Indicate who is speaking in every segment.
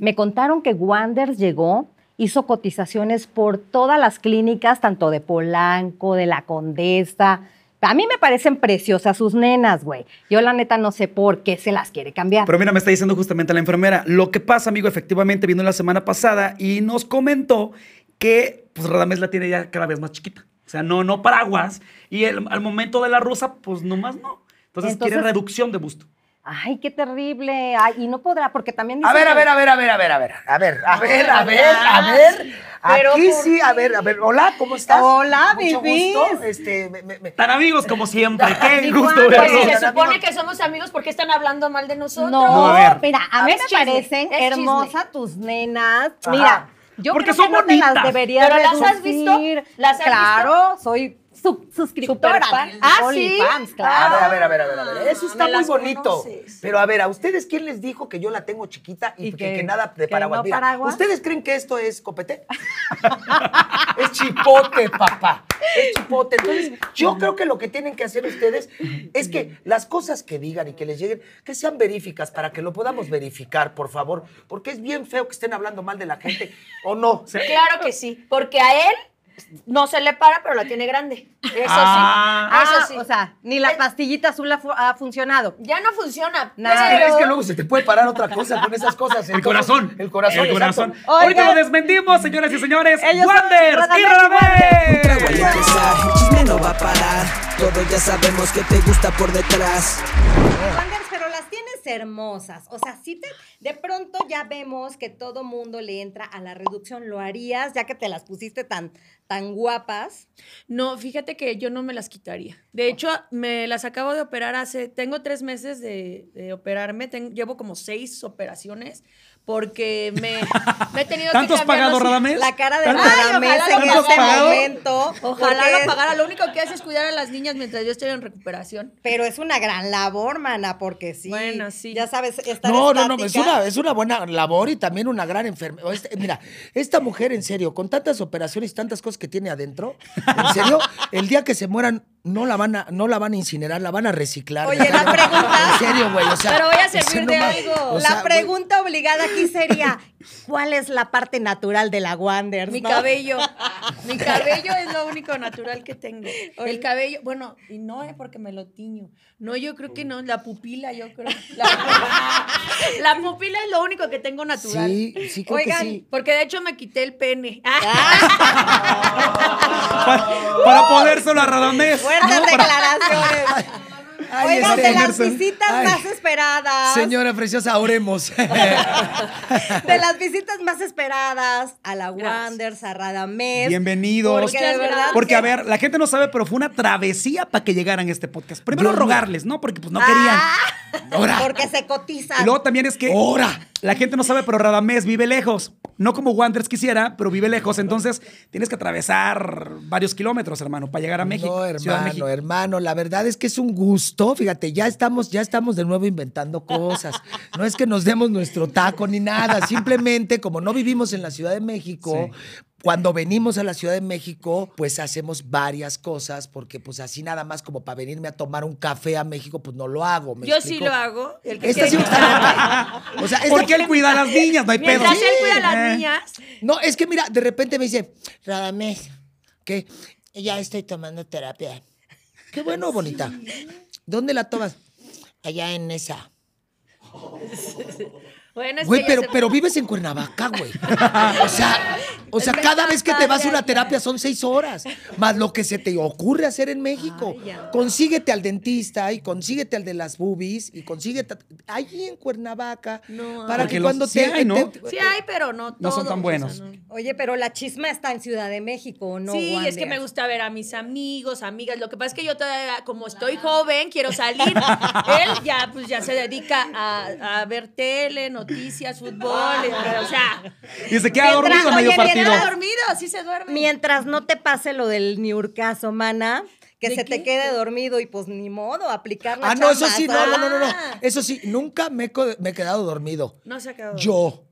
Speaker 1: Me contaron que Wanders llegó, hizo cotizaciones por todas las clínicas, tanto de Polanco, de la Condesa. A mí me parecen preciosas sus nenas, güey. Yo la neta no sé por qué se las quiere cambiar.
Speaker 2: Pero mira, me está diciendo justamente la enfermera. Lo que pasa, amigo, efectivamente vino la semana pasada y nos comentó que pues Radamés la tiene ya cada vez más chiquita. O sea, no, no paraguas. Y el- al momento de la rusa, pues nomás no. Entonces, quiere
Speaker 1: Entonces-
Speaker 2: reducción de busto.
Speaker 1: Ay, qué terrible. Ay, y no podrá, porque también
Speaker 3: A
Speaker 1: dicen
Speaker 3: ver, a ver, a ver, a ver, a ver, a ver, a ver, a ver, a ver, a ver.
Speaker 1: Pero
Speaker 3: Aquí
Speaker 1: ¿por
Speaker 3: sí, a ver, a ver. Hola, ¿cómo estás?
Speaker 1: Hola,
Speaker 3: Mucho gusto. Este, me, me, me-
Speaker 2: Tan amigos como siempre. Qué
Speaker 1: Igual,
Speaker 2: gusto
Speaker 1: pues,
Speaker 2: verlos.
Speaker 4: Pues se supone que somos amigos porque están hablando mal de nosotros.
Speaker 1: No,
Speaker 2: No, a ver.
Speaker 1: mira, a mí me
Speaker 4: chisme,
Speaker 1: parecen hermosas tus nenas.
Speaker 3: Ajá.
Speaker 1: Mira, yo
Speaker 2: Porque
Speaker 1: creo que
Speaker 2: son
Speaker 1: no te las
Speaker 2: bonitas.
Speaker 1: deberías
Speaker 4: ¿Pero las has
Speaker 1: reducir.
Speaker 4: visto? ¿Las has
Speaker 1: claro, soy su- suscriptora.
Speaker 4: Ah, ¿sí?
Speaker 1: OnlyFans,
Speaker 3: A
Speaker 1: claro.
Speaker 3: ver, a ver, a ver, a ver, a ver. Eso
Speaker 4: Ah,
Speaker 3: está
Speaker 4: me
Speaker 3: muy bonito.
Speaker 4: conoces.
Speaker 3: Pero a ver, ¿a ustedes quién les dijo que yo la tengo chiquita y,
Speaker 1: ¿Y
Speaker 3: que, nada de
Speaker 1: no paraguas?
Speaker 3: ¿ustedes creen que esto es copete? es chipote, papá. Es chipote. Entonces, yo creo que lo que tienen que hacer ustedes es que las cosas que digan y que les lleguen, que sean veríficas para que lo podamos verificar, por favor. Porque es bien feo que estén hablando mal de la gente, ¿o no?
Speaker 4: Claro que sí, porque a él no se le para, pero la tiene grande. Eso
Speaker 2: Ah.
Speaker 4: sí. Eso
Speaker 1: Ah,
Speaker 4: sí.
Speaker 1: o sea, ni la pastillita azul ha, fu- ha funcionado.
Speaker 4: ya no funciona.
Speaker 1: Nada.
Speaker 3: Es que,
Speaker 4: pero-
Speaker 3: es que luego se te puede parar otra cosa con esas cosas.
Speaker 2: El corazón.
Speaker 3: El corazón,
Speaker 2: El corazón. Ahorita lo desmentimos, señoras y señores.
Speaker 1: Ellos son
Speaker 2: Wanders y
Speaker 1: Radamés
Speaker 5: no va a parar. Todos ya sabemos que te gusta por detrás.
Speaker 1: Hermosas. O sea, si te, de pronto ya vemos que todo mundo le entra a la reducción. ¿Lo harías ya que te las pusiste tan, tan guapas?
Speaker 6: No, fíjate que yo no me las quitaría. De hecho, me las acabo de operar hace, tengo tres meses de, de operarme, ten- llevo como seis operaciones porque me, me he tenido
Speaker 2: ¿Tanto has
Speaker 6: que cambiar
Speaker 2: pagado, Radamés?
Speaker 1: La cara de
Speaker 2: ¿Tanto-
Speaker 1: Radamés en este
Speaker 2: pagado?
Speaker 1: momento.
Speaker 6: Ojalá lo pagara. Lo único que hace es cuidar a las niñas mientras yo estoy en recuperación.
Speaker 1: Pero es una gran labor, mana, porque sí.
Speaker 6: Bueno, sí.
Speaker 1: Ya sabes, estar
Speaker 3: No, no, no, es
Speaker 1: estática.
Speaker 3: una, es una buena labor y también una gran enfermedad. Mira, esta mujer, en serio, con tantas operaciones y tantas cosas que tiene adentro, en serio, el día que se mueran, no la van a, no la van a incinerar, la van a reciclar.
Speaker 1: Oye, la pregunta-
Speaker 3: En serio, güey, o sea.
Speaker 6: Pero voy a
Speaker 3: o sea,
Speaker 6: servir
Speaker 3: no
Speaker 6: de algo.
Speaker 3: o
Speaker 1: la
Speaker 3: sea,
Speaker 1: pregunta obligada aquí sería, ¿cuál es la parte natural de la Wanders?
Speaker 6: Mi
Speaker 1: no?
Speaker 6: cabello. Mi cabello es lo único natural que tengo. El cabello, bueno, y no es porque me lo tiño. No, yo creo que no. La pupila, yo creo. La, la pupila es lo único que tengo natural.
Speaker 3: Sí, sí, creo
Speaker 1: Oigan,
Speaker 3: que sí.
Speaker 6: Porque de hecho me quité el pene.
Speaker 2: Pa- para podérselo a Radamés.
Speaker 1: Fuertes
Speaker 2: ¿no? Para-
Speaker 1: declaraciones.
Speaker 3: Ay,
Speaker 1: Oigan,
Speaker 3: este,
Speaker 1: de las visitas
Speaker 3: Ay,
Speaker 1: más esperadas.
Speaker 3: Señora preciosa, oremos.
Speaker 1: De las visitas más esperadas a la Wanders, a Radamés.
Speaker 2: Bienvenidos.
Speaker 1: Porque de verdad.
Speaker 2: Porque,
Speaker 1: que-
Speaker 2: a ver, la gente no sabe, pero fue una travesía para que llegaran a este podcast. Primero
Speaker 3: no-
Speaker 2: rogarles, ¿no? Porque pues no querían. Ahora.
Speaker 1: Porque se cotizan.
Speaker 2: Y luego también es que
Speaker 3: Ahora.
Speaker 2: la gente no sabe, pero Radamés vive lejos. No como Wanderers quisiera, pero vive lejos. Entonces tienes que atravesar varios kilómetros, hermano, para llegar a México.
Speaker 3: No, hermano,
Speaker 2: México.
Speaker 3: hermano, la verdad es que es un gusto. Fíjate, ya estamos, ya estamos de nuevo inventando cosas. No es que nos demos nuestro taco ni nada. Simplemente, como no vivimos en la Ciudad de México, cuando venimos a la Ciudad de México, pues hacemos varias cosas, porque pues así nada más como para venirme a tomar un café a México, pues no lo hago. ¿me
Speaker 6: Yo sí lo hago. El que
Speaker 3: Esta sí está. O sea, esta-
Speaker 2: Porque él cuida a las niñas, no hay pedo.
Speaker 6: Mientras él cuida a las niñas,
Speaker 3: No, es que mira, de repente me dice, Radamés, que ya estoy tomando terapia. Qué bueno, bonita. ¿Dónde la tomas? Allá en esa.
Speaker 6: Bueno, es
Speaker 3: Güey,
Speaker 6: que
Speaker 3: pero,
Speaker 6: se-
Speaker 3: pero vives en Cuernavaca, güey. O sea, o sea, cada vez que te vas a una terapia son seis horas. Más lo que se te ocurre hacer en México.
Speaker 6: Ay.
Speaker 3: Consíguete al dentista y consíguete al de las boobies y consíguete allí en Cuernavaca.
Speaker 6: No,
Speaker 3: para que
Speaker 2: los-
Speaker 3: cuando
Speaker 2: sí
Speaker 3: te,
Speaker 2: hay, ¿no?
Speaker 3: te-
Speaker 6: Sí hay, pero no
Speaker 2: No son
Speaker 6: todos,
Speaker 2: tan
Speaker 6: o
Speaker 2: buenos.
Speaker 6: sea, no.
Speaker 1: Oye, pero la chisma está en Ciudad de México, ¿no?
Speaker 6: sí, es que me gusta ver a mis amigos, amigas. Lo que pasa es que yo todavía, como estoy joven, quiero salir. Él ya, pues, ya se dedica a, a ver tele, noticias, fútbol. O sea,
Speaker 2: Y se queda
Speaker 1: Mientras-
Speaker 2: dormido a medio
Speaker 1: oye,
Speaker 2: partido.
Speaker 6: está dormido, sí se duerme.
Speaker 1: Mientras no te pase lo del niurcaso, mana, que
Speaker 6: ¿De
Speaker 1: se te quede dormido y pues ni modo, aplicar la
Speaker 3: Ah, no, eso sí, no, no, no, no, no.
Speaker 6: Ah.
Speaker 3: Eso sí, nunca me he, co- me he quedado dormido.
Speaker 6: No se acabó.
Speaker 3: Yo.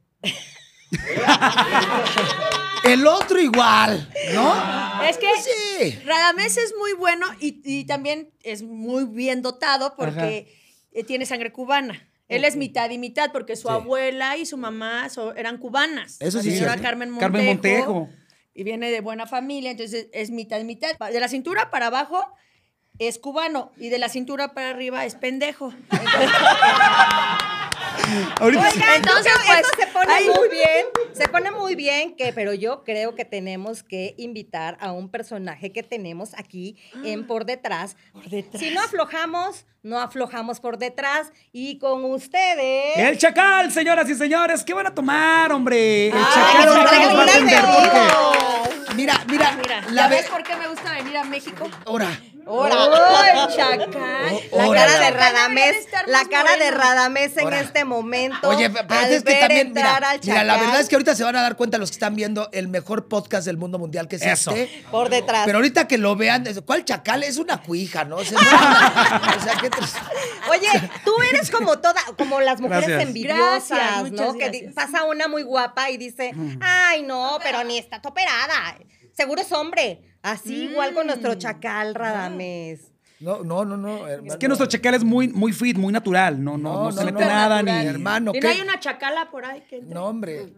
Speaker 3: El otro igual, ¿no?
Speaker 6: Es que
Speaker 3: Sí.
Speaker 6: Radamés es muy bueno y, y también es muy bien dotado porque eh, tiene sangre cubana. Él es mitad y mitad porque su
Speaker 3: Sí.
Speaker 6: abuela y su mamá so- eran cubanas.
Speaker 3: Eso
Speaker 6: La
Speaker 3: sí es
Speaker 6: señora. Carmen Montejo.
Speaker 2: Carmen Montejo.
Speaker 6: Y viene de buena familia, entonces es mitad y mitad. De la cintura para abajo es cubano y de la cintura para arriba es pendejo.
Speaker 2: Ahorita sí.
Speaker 6: Entonces, pues,
Speaker 1: eso se pone
Speaker 6: ahí-
Speaker 1: muy bien, se pone muy bien, que, pero yo creo que tenemos que invitar a un personaje que tenemos aquí en Por Detrás. Si no aflojamos, no aflojamos por detrás. Y con ustedes...
Speaker 2: El chacal, señoras y señores, ¿qué van a tomar, hombre? El
Speaker 6: Ay,
Speaker 2: chacal.
Speaker 3: Mira, mira,
Speaker 6: Mira,
Speaker 3: la
Speaker 6: ¿ya
Speaker 3: ve-
Speaker 6: ves por qué me gusta venir a México?
Speaker 3: Ahora,
Speaker 1: Ahora.
Speaker 6: ¡Oh, chacal!
Speaker 1: La cara de Radamés, la cara de. Radamés en este momento.
Speaker 3: Oye, pero
Speaker 1: al
Speaker 3: es que también,
Speaker 1: entrar
Speaker 3: mira,
Speaker 1: al
Speaker 3: mira, la verdad es que ahorita se van a dar cuenta los que están viendo el mejor podcast del mundo mundial que es
Speaker 2: Eso.
Speaker 3: este.
Speaker 1: por detrás.
Speaker 3: Pero ahorita que lo vean, ¿cuál chacal? Es una cuija, ¿no? O sea, o sea, ¿qué te-
Speaker 1: Oye, tú eres como toda, como las mujeres
Speaker 2: Gracias.
Speaker 1: envidiosas,
Speaker 6: Gracias,
Speaker 1: ¿no? Que pasa una muy guapa y dice, ay, no, pero ni está toperada. Seguro es hombre. Así igual con nuestro
Speaker 6: Mm.
Speaker 1: chacal Radamés.
Speaker 3: No, no, no, no.
Speaker 2: Es que nuestro chacal es muy, muy fit, muy natural. No, no, no,
Speaker 3: No,
Speaker 2: se
Speaker 3: no,
Speaker 2: mete
Speaker 3: no.
Speaker 2: nada ni.
Speaker 3: Hermano,
Speaker 6: ¿Y
Speaker 3: ¿qué?
Speaker 6: no hay una chacala por ahí? Que entre?
Speaker 3: No, hombre.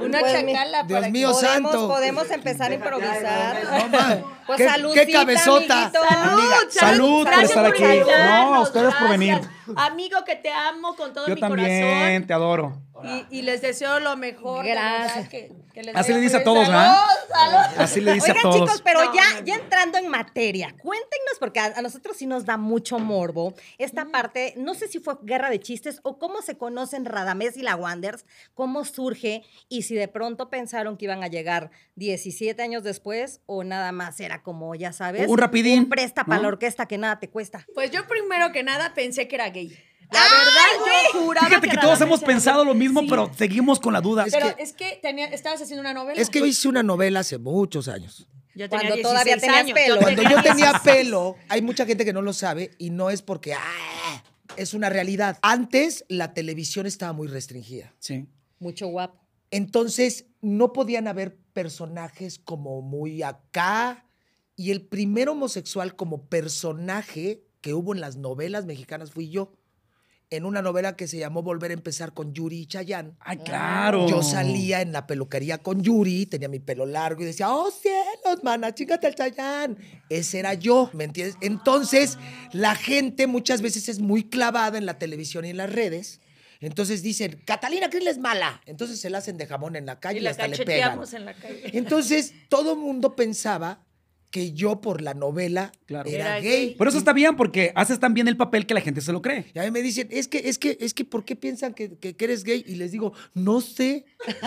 Speaker 6: Una
Speaker 1: Pues,
Speaker 6: chacala
Speaker 3: Dios
Speaker 6: para que-
Speaker 3: mío,
Speaker 1: podemos,
Speaker 3: santo.
Speaker 1: podemos empezar a improvisar.
Speaker 3: No, ma.
Speaker 1: Pues
Speaker 3: ¿Qué,
Speaker 1: saludcita,
Speaker 3: qué cabezota.
Speaker 1: amiguito.
Speaker 3: Amiga,
Speaker 2: Salud por estar aquí. No, a ustedes por venir.
Speaker 6: Amigo que te amo con todo
Speaker 2: Yo
Speaker 6: mi
Speaker 2: también,
Speaker 6: corazón.
Speaker 2: te adoro.
Speaker 6: Y, y les deseo lo mejor.
Speaker 1: Gracias.
Speaker 6: que- que les
Speaker 2: Así le dice a todos. ¿verdad?
Speaker 6: Salud.
Speaker 2: Así le dice
Speaker 1: Oigan,
Speaker 2: a todos.
Speaker 1: chicos, pero
Speaker 6: No,
Speaker 1: ya,
Speaker 6: no,
Speaker 1: ya
Speaker 6: no.
Speaker 1: entrando en materia, cuéntenos, porque a, a nosotros sí nos da mucho morbo esta parte, no sé si fue guerra de chistes o cómo se conocen Radamés y la Wanders, cómo surge y si de pronto pensaron que iban a llegar 17 años después o nada más era como, ya sabes,
Speaker 2: Un rapidín,
Speaker 1: un presta para
Speaker 2: ¿no?
Speaker 1: la orquesta que nada te cuesta.
Speaker 6: Pues yo primero que nada pensé que era gay. La
Speaker 1: ¡Ay,
Speaker 6: verdad, yo juraba
Speaker 2: Fíjate que todos hemos pensado lo mismo,
Speaker 6: Sí.
Speaker 2: pero seguimos con la duda.
Speaker 3: Es
Speaker 6: Pero
Speaker 3: que-
Speaker 6: es que tenía, estabas haciendo una novela.
Speaker 3: Es que yo hice una novela hace muchos años.
Speaker 6: yo
Speaker 1: Cuando
Speaker 6: 16
Speaker 1: todavía tenías
Speaker 6: años,
Speaker 1: pelo.
Speaker 3: Cuando yo tenía
Speaker 6: 16.
Speaker 3: pelo, hay mucha gente que no lo sabe y no es porque ah, es una realidad. Antes la televisión estaba muy restringida.
Speaker 2: Sí.
Speaker 1: Mucho guapo.
Speaker 3: Entonces no podían haber personajes como muy acá. Y el primer homosexual como personaje que hubo en las novelas mexicanas fui yo. En una novela que se llamó Volver a empezar con Yuri y Chayanne.
Speaker 2: Ay, claro.
Speaker 3: Yo salía en la peluquería con Yuri, tenía mi pelo largo y decía, oh cielos, mana, chingate el Chayán. Ese era yo, ¿me entiendes? Entonces, la gente muchas veces es muy clavada en la televisión y en las redes. Entonces dicen, Catalina Krill es mala. Entonces se la hacen de jamón en la calle
Speaker 6: Y
Speaker 3: y,
Speaker 6: la
Speaker 3: hasta le pegan.
Speaker 6: cacheteamos en la calle.
Speaker 3: Entonces, todo mundo pensaba que yo por la novela
Speaker 2: Claro.
Speaker 3: era,
Speaker 6: Era
Speaker 3: gay.
Speaker 2: Pero eso está bien porque haces tan bien el papel que la gente se lo cree.
Speaker 3: Y a mí me dicen, es que, es que, es que, ¿por qué piensan que, que- que eres gay? Y les digo, no sé.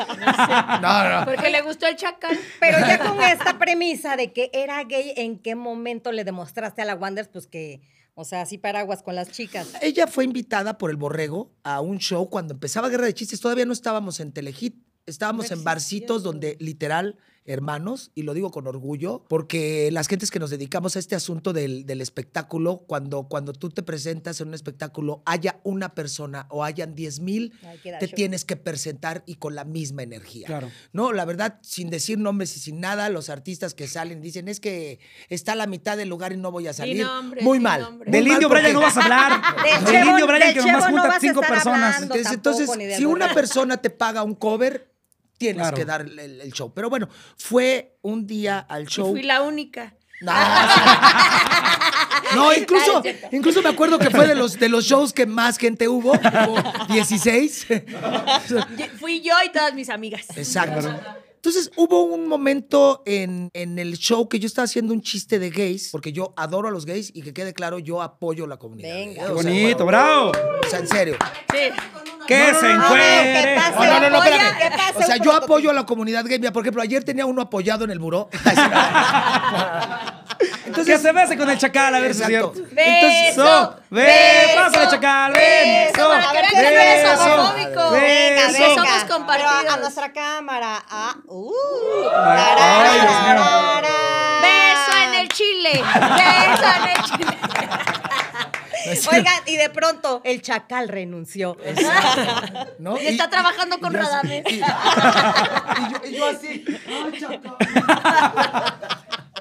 Speaker 3: no, no.
Speaker 6: Porque le gustó el chacal.
Speaker 1: Pero ya con esta premisa de que era gay, ¿en qué momento le demostraste a la Wanders pues que, o sea, así paraguas con las chicas?
Speaker 3: Ella fue invitada por el Borrego a un show cuando empezaba Guerra de Chistes. Todavía no estábamos en Telehit. Estábamos
Speaker 6: No
Speaker 3: en barcitos donde literal, hermanos, y lo digo con orgullo, porque las gentes que nos dedicamos a este asunto del, del espectáculo, cuando, cuando tú te presentas en un espectáculo, haya una persona o hayan 10 mil, te
Speaker 1: show.
Speaker 3: tienes que presentar y con la misma energía.
Speaker 2: Claro.
Speaker 3: No, la verdad, sin decir nombres y sin nada, los artistas que salen dicen, es que está a la mitad del lugar y no voy a salir.
Speaker 6: nombre,
Speaker 3: Muy mal.
Speaker 6: nombre.
Speaker 2: Del indio Brian no vas a hablar.
Speaker 1: Del
Speaker 2: Del
Speaker 1: Chevo-
Speaker 2: indio Brian que nomás
Speaker 1: no
Speaker 2: junta
Speaker 1: a
Speaker 2: cinco personas.
Speaker 3: Entonces,
Speaker 1: tampoco,
Speaker 3: entonces, si una persona te paga un cover, tienes
Speaker 2: Claro.
Speaker 3: que dar el, el show. Pero bueno, fue un día al
Speaker 6: Y
Speaker 3: show.
Speaker 6: fui la única.
Speaker 3: No, no, incluso, incluso me acuerdo que fue de los, de los shows que más gente hubo, hubo 16.
Speaker 6: Ye- Fui yo y todas mis amigas.
Speaker 3: Exacto. Entonces hubo un momento en, en el show que yo estaba haciendo un chiste de gays, porque yo adoro a los gays y que quede claro, yo apoyo la comunidad.
Speaker 1: Venga.
Speaker 2: Qué
Speaker 3: O sea,
Speaker 2: bonito, bravo.
Speaker 3: O sea, en serio.
Speaker 6: Sí.
Speaker 2: Que se
Speaker 1: A.
Speaker 3: No, no, no, no,
Speaker 1: Apoya,
Speaker 3: espérame.
Speaker 1: ¿qué pasa?
Speaker 3: O sea, yo apoyo a la comunidad gay. Mira, por ejemplo, ayer tenía uno apoyado en el buró.
Speaker 2: que se bese con el chacal, a ver si es cierto.
Speaker 6: Beso,
Speaker 2: Eso, ve,
Speaker 6: beso,
Speaker 2: pásale, chacal, ven.
Speaker 6: beso, para que vean que no eres homofóbico.
Speaker 1: Venga,
Speaker 2: Beso.
Speaker 6: Somos compartidos.
Speaker 1: Pero a nuestra cámara. Ah, uh.
Speaker 6: Beso en el chile. Beso en el chile.
Speaker 1: Oigan, y de pronto el chacal renunció.
Speaker 3: ¿no?
Speaker 6: Y está trabajando con
Speaker 3: y yo así-
Speaker 6: Radamés.
Speaker 3: Y, y y yo así. "Ay, chacal".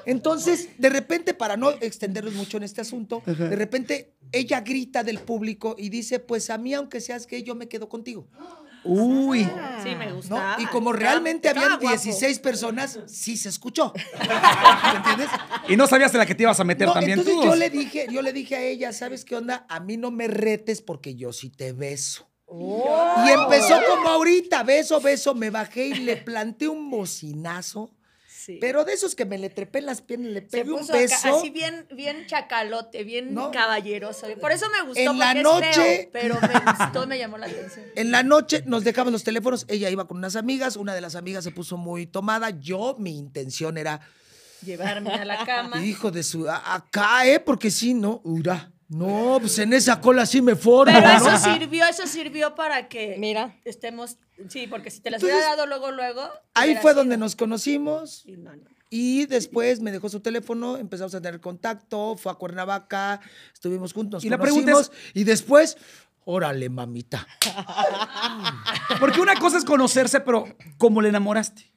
Speaker 3: Entonces, de repente, para no extendernos mucho en este asunto, de repente ella grita del público y dice, pues a mí, aunque seas gay, yo me quedo contigo.
Speaker 2: Uy.
Speaker 6: Sí, me
Speaker 3: ¿no?
Speaker 6: gustaba.
Speaker 3: Y como realmente
Speaker 6: estaba
Speaker 3: habían
Speaker 6: guapo.
Speaker 3: 16 personas, sí se escuchó. ¿Me entiendes?
Speaker 2: Y no sabías en la que te ibas a meter
Speaker 3: No,
Speaker 2: también
Speaker 3: entonces
Speaker 2: tú.
Speaker 3: yo le dije, yo le dije a ella, ¿sabes qué onda? A mí no me retes porque yo sí te beso. Y empezó como ahorita, beso, beso, me bajé y le planté un bocinazo.
Speaker 6: Sí.
Speaker 3: Pero de esos que me le trepé en las piernas, le pegué un
Speaker 6: puso acá,
Speaker 3: beso.
Speaker 6: así bien, bien chacalote, bien
Speaker 3: ¿No?
Speaker 6: caballeroso. Por eso me gustó,
Speaker 3: En la noche-
Speaker 6: feo, pero me gustó, me llamó la atención.
Speaker 3: En la noche nos dejamos los teléfonos, ella iba con unas amigas, una de las amigas se puso muy tomada, yo mi intención era,
Speaker 6: Llevarme a la cama.
Speaker 3: hijo de su, acá, ¿eh? Porque sí, ¿no? Ura. No, pues en esa cola sí me formo,
Speaker 6: Pero
Speaker 3: ¿no?
Speaker 6: eso sirvió, eso sirvió para que
Speaker 1: Mira.
Speaker 6: estemos. Sí, porque si te las
Speaker 3: Entonces,
Speaker 6: hubiera dado luego, luego.
Speaker 3: Ahí fue
Speaker 6: sido.
Speaker 3: donde nos conocimos
Speaker 6: Sí, no, no.
Speaker 3: y después me dejó su teléfono, empezamos a tener contacto, fue a Cuernavaca, estuvimos juntos, nos
Speaker 2: Y la pregunta
Speaker 3: conocimos
Speaker 2: es-
Speaker 3: y después, órale, mamita.
Speaker 2: Porque una cosa es conocerse, pero ¿cómo le enamoraste?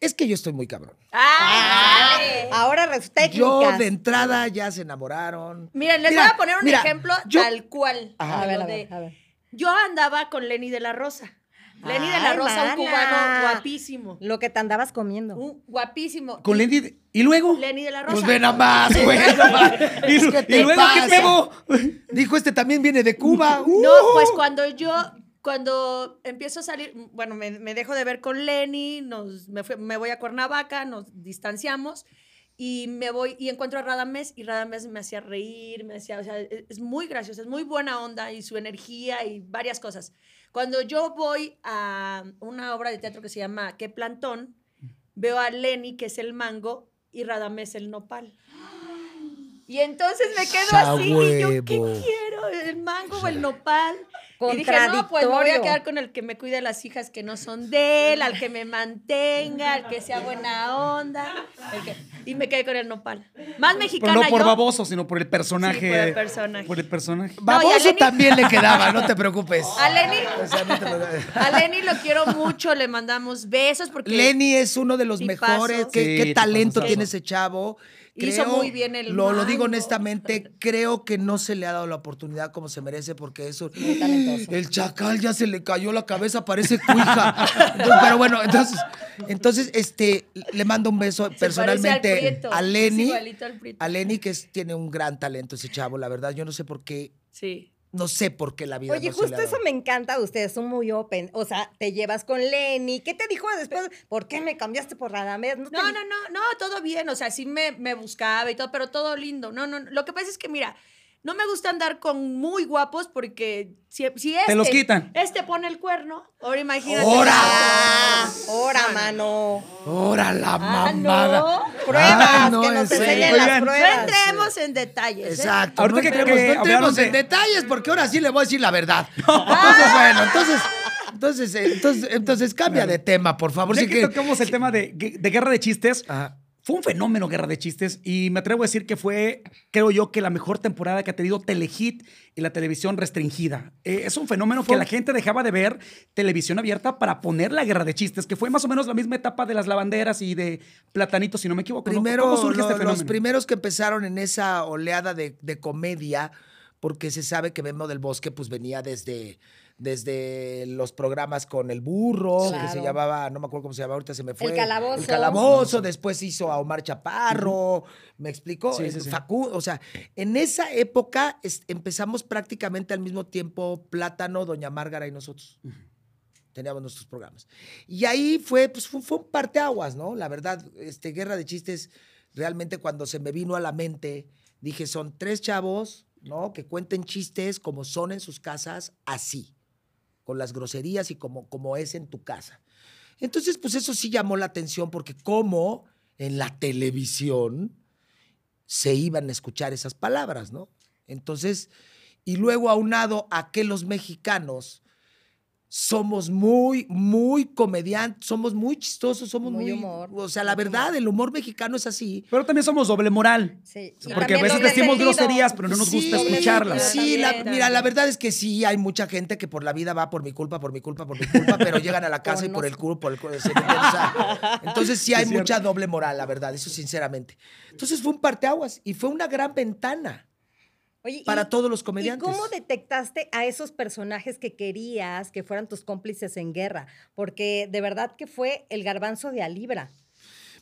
Speaker 3: Es que yo estoy muy cabrón.
Speaker 6: ¡Ah!
Speaker 1: Ahora res- técnicas.
Speaker 3: Yo de entrada ya se enamoraron.
Speaker 6: Miren, les
Speaker 3: Mira,
Speaker 6: voy a poner un
Speaker 3: mira,
Speaker 6: ejemplo
Speaker 3: yo-
Speaker 6: tal cual.
Speaker 3: Ajá.
Speaker 1: A ver, a
Speaker 6: de-
Speaker 1: ver, a ver.
Speaker 6: Yo andaba con Lenny de la Rosa. Lenny de la Rosa, un cubano guapísimo.
Speaker 1: Lo que te andabas comiendo.
Speaker 6: Un guapísimo.
Speaker 2: Con Lenny. ¿Y luego?
Speaker 6: Lenny de la Rosa.
Speaker 3: Pues ve nada más, güey.
Speaker 2: ¿Y,
Speaker 3: ¿Qué te
Speaker 2: y luego qué pedo?
Speaker 3: Dijo, este también viene de Cuba. Uh.
Speaker 6: No, pues cuando yo, cuando empiezo a salir, bueno, me, me dejo de ver con Lenny, nos, me, fui- me voy a Cuernavaca, nos distanciamos y me voy y encuentro a Radamés y Radamés me hacía reír, me hacía, o sea, es, es muy gracioso, es muy buena onda y su energía y varias cosas. Cuando yo voy a una obra de teatro que se llama ¿Qué plantón? Veo a Lenny, que es el mango, y Radamés el nopal. Y entonces me quedo así y yo, ¿qué quiero? ¿El mango o el nopal? Y dije, no, pues me voy a quedar con el que me cuide a las hijas que no son de él, al que me mantenga, al que sea buena onda. que- Y me quedé con el nopal. Más
Speaker 2: Pero
Speaker 6: mexicana
Speaker 2: no por
Speaker 6: yo.
Speaker 2: baboso, sino por el personaje.
Speaker 6: Sí, por el personaje.
Speaker 2: Por el personaje.
Speaker 6: No,
Speaker 3: Baboso
Speaker 6: Lenny-
Speaker 3: también le quedaba, no te preocupes.
Speaker 6: A Lenny,
Speaker 3: O sea, no te preocupes.
Speaker 6: a Lenny lo quiero mucho, le mandamos besos porque
Speaker 3: Lenny es uno de los
Speaker 6: Tipazo.
Speaker 3: mejores. Qué,
Speaker 2: Sí,
Speaker 3: qué
Speaker 2: tipazo,
Speaker 3: talento tiene ese chavo.
Speaker 6: Hizo muy bien el
Speaker 3: Lo, lo digo honestamente, creo que no se le ha dado la oportunidad como se merece porque eso.
Speaker 1: talentoso.
Speaker 3: El chacal ya se le cayó la cabeza, parece cuija. Pero bueno, entonces, entonces, este, le mando un beso
Speaker 6: se parece al
Speaker 3: personalmente a Lenny. A Lenny, que es- tiene un gran talento ese chavo, la verdad. Yo no sé por qué,
Speaker 6: Sí.
Speaker 3: No sé por qué la vida
Speaker 1: Oye,
Speaker 3: no se le
Speaker 1: justo eso me encanta de ustedes, son muy open. O sea, te llevas con Lenny. ¿Qué te dijo después? ¿Por qué me cambiaste por Radamés?
Speaker 6: No, no, no, no, todo bien, o sea, sí me, me buscaba y todo, pero todo lindo. No, no, no. lo que pasa es que, mira, no me gusta andar con muy guapos porque si, si este,
Speaker 2: los quitan.
Speaker 6: este pone el cuerno, ahora imagínate.
Speaker 3: ¡Ora!
Speaker 1: Ah, ¡Hora, mano!
Speaker 3: ¡Hora la
Speaker 6: Ah,
Speaker 3: mamada!
Speaker 6: no.
Speaker 1: Pruebas,
Speaker 3: Ay, no,
Speaker 1: que nos
Speaker 3: en serio.
Speaker 1: enseñen
Speaker 2: Oigan,
Speaker 1: las
Speaker 6: No
Speaker 1: pruebas.
Speaker 6: entremos en detalles. ¿eh?
Speaker 3: Exacto.
Speaker 2: Ahorita
Speaker 3: no
Speaker 2: que-
Speaker 3: entremos,
Speaker 2: que
Speaker 3: no entremos
Speaker 2: hablaron de-
Speaker 3: en detalles porque ahora sí le voy a decir la verdad. Entonces, bueno, entonces, entonces, eh, entonces, entonces cambia de tema, por favor.
Speaker 2: Ya
Speaker 3: Sí
Speaker 2: que
Speaker 3: que-
Speaker 2: tocamos el tema de, de guerra de chistes,
Speaker 3: Ajá.
Speaker 2: Fue un fenómeno Guerra de Chistes y me atrevo a decir que fue, creo yo, que la mejor temporada que ha tenido Telehit y la televisión restringida. Eh, es un fenómeno que la gente dejaba de ver televisión abierta para poner la Guerra de Chistes, que fue más o menos la misma etapa de las lavanderas y de Platanitos, si no me equivoco. ¿Cómo surge
Speaker 3: lo-
Speaker 2: este fenómeno?
Speaker 3: los primeros que empezaron en esa oleada de, de comedia, porque se sabe que Memo del Bosque pues venía desde, desde los programas con el burro, que se llamaba, no me acuerdo cómo se llamaba, ahorita se me fue.
Speaker 1: Calabozo.
Speaker 3: El calabozo, después hizo a Omar Chaparro, ¿me explicó?
Speaker 2: Sí, sí, sí.
Speaker 3: Facu- o sea, en esa época es- empezamos prácticamente al mismo tiempo Plátano, Doña Márgara y nosotros. Teníamos nuestros programas. Y ahí fue, pues fue, fue un parteaguas, ¿no? La verdad, este, Guerra de Chistes, realmente cuando se me vino a la mente, dije, son tres chavos, ¿no? Que cuenten chistes como son en sus casas, así, con las groserías y como, como es en tu casa. Entonces, pues eso sí llamó la atención porque como en la televisión se iban a escuchar esas palabras, ¿no? Entonces, y luego aunado a que los mexicanos somos muy, muy comediantes, somos muy chistosos, somos
Speaker 1: Muy
Speaker 3: muy...
Speaker 1: humor,
Speaker 3: o sea, la verdad, el humor mexicano es así.
Speaker 2: Pero también somos doble moral.
Speaker 1: Sí.
Speaker 2: Porque a veces decimos
Speaker 1: sentido.
Speaker 2: groserías, pero no nos
Speaker 3: Sí,
Speaker 2: gusta escucharlas.
Speaker 3: Sí, la- mira, la verdad es que sí, hay mucha gente que por la vida va por mi culpa, por mi culpa, por mi culpa, pero llegan a la casa y por el culo, por el culo. O sea, entonces sí hay mucha doble moral, la verdad, eso sinceramente. Entonces fue un parteaguas y fue una gran ventana
Speaker 1: Oye,
Speaker 3: para
Speaker 1: y-
Speaker 3: todos los
Speaker 1: ¿Y
Speaker 3: comediantes.
Speaker 1: cómo detectaste a esos personajes que querías que fueran tus cómplices en guerra? Porque de verdad que fue el garbanzo de Alibra.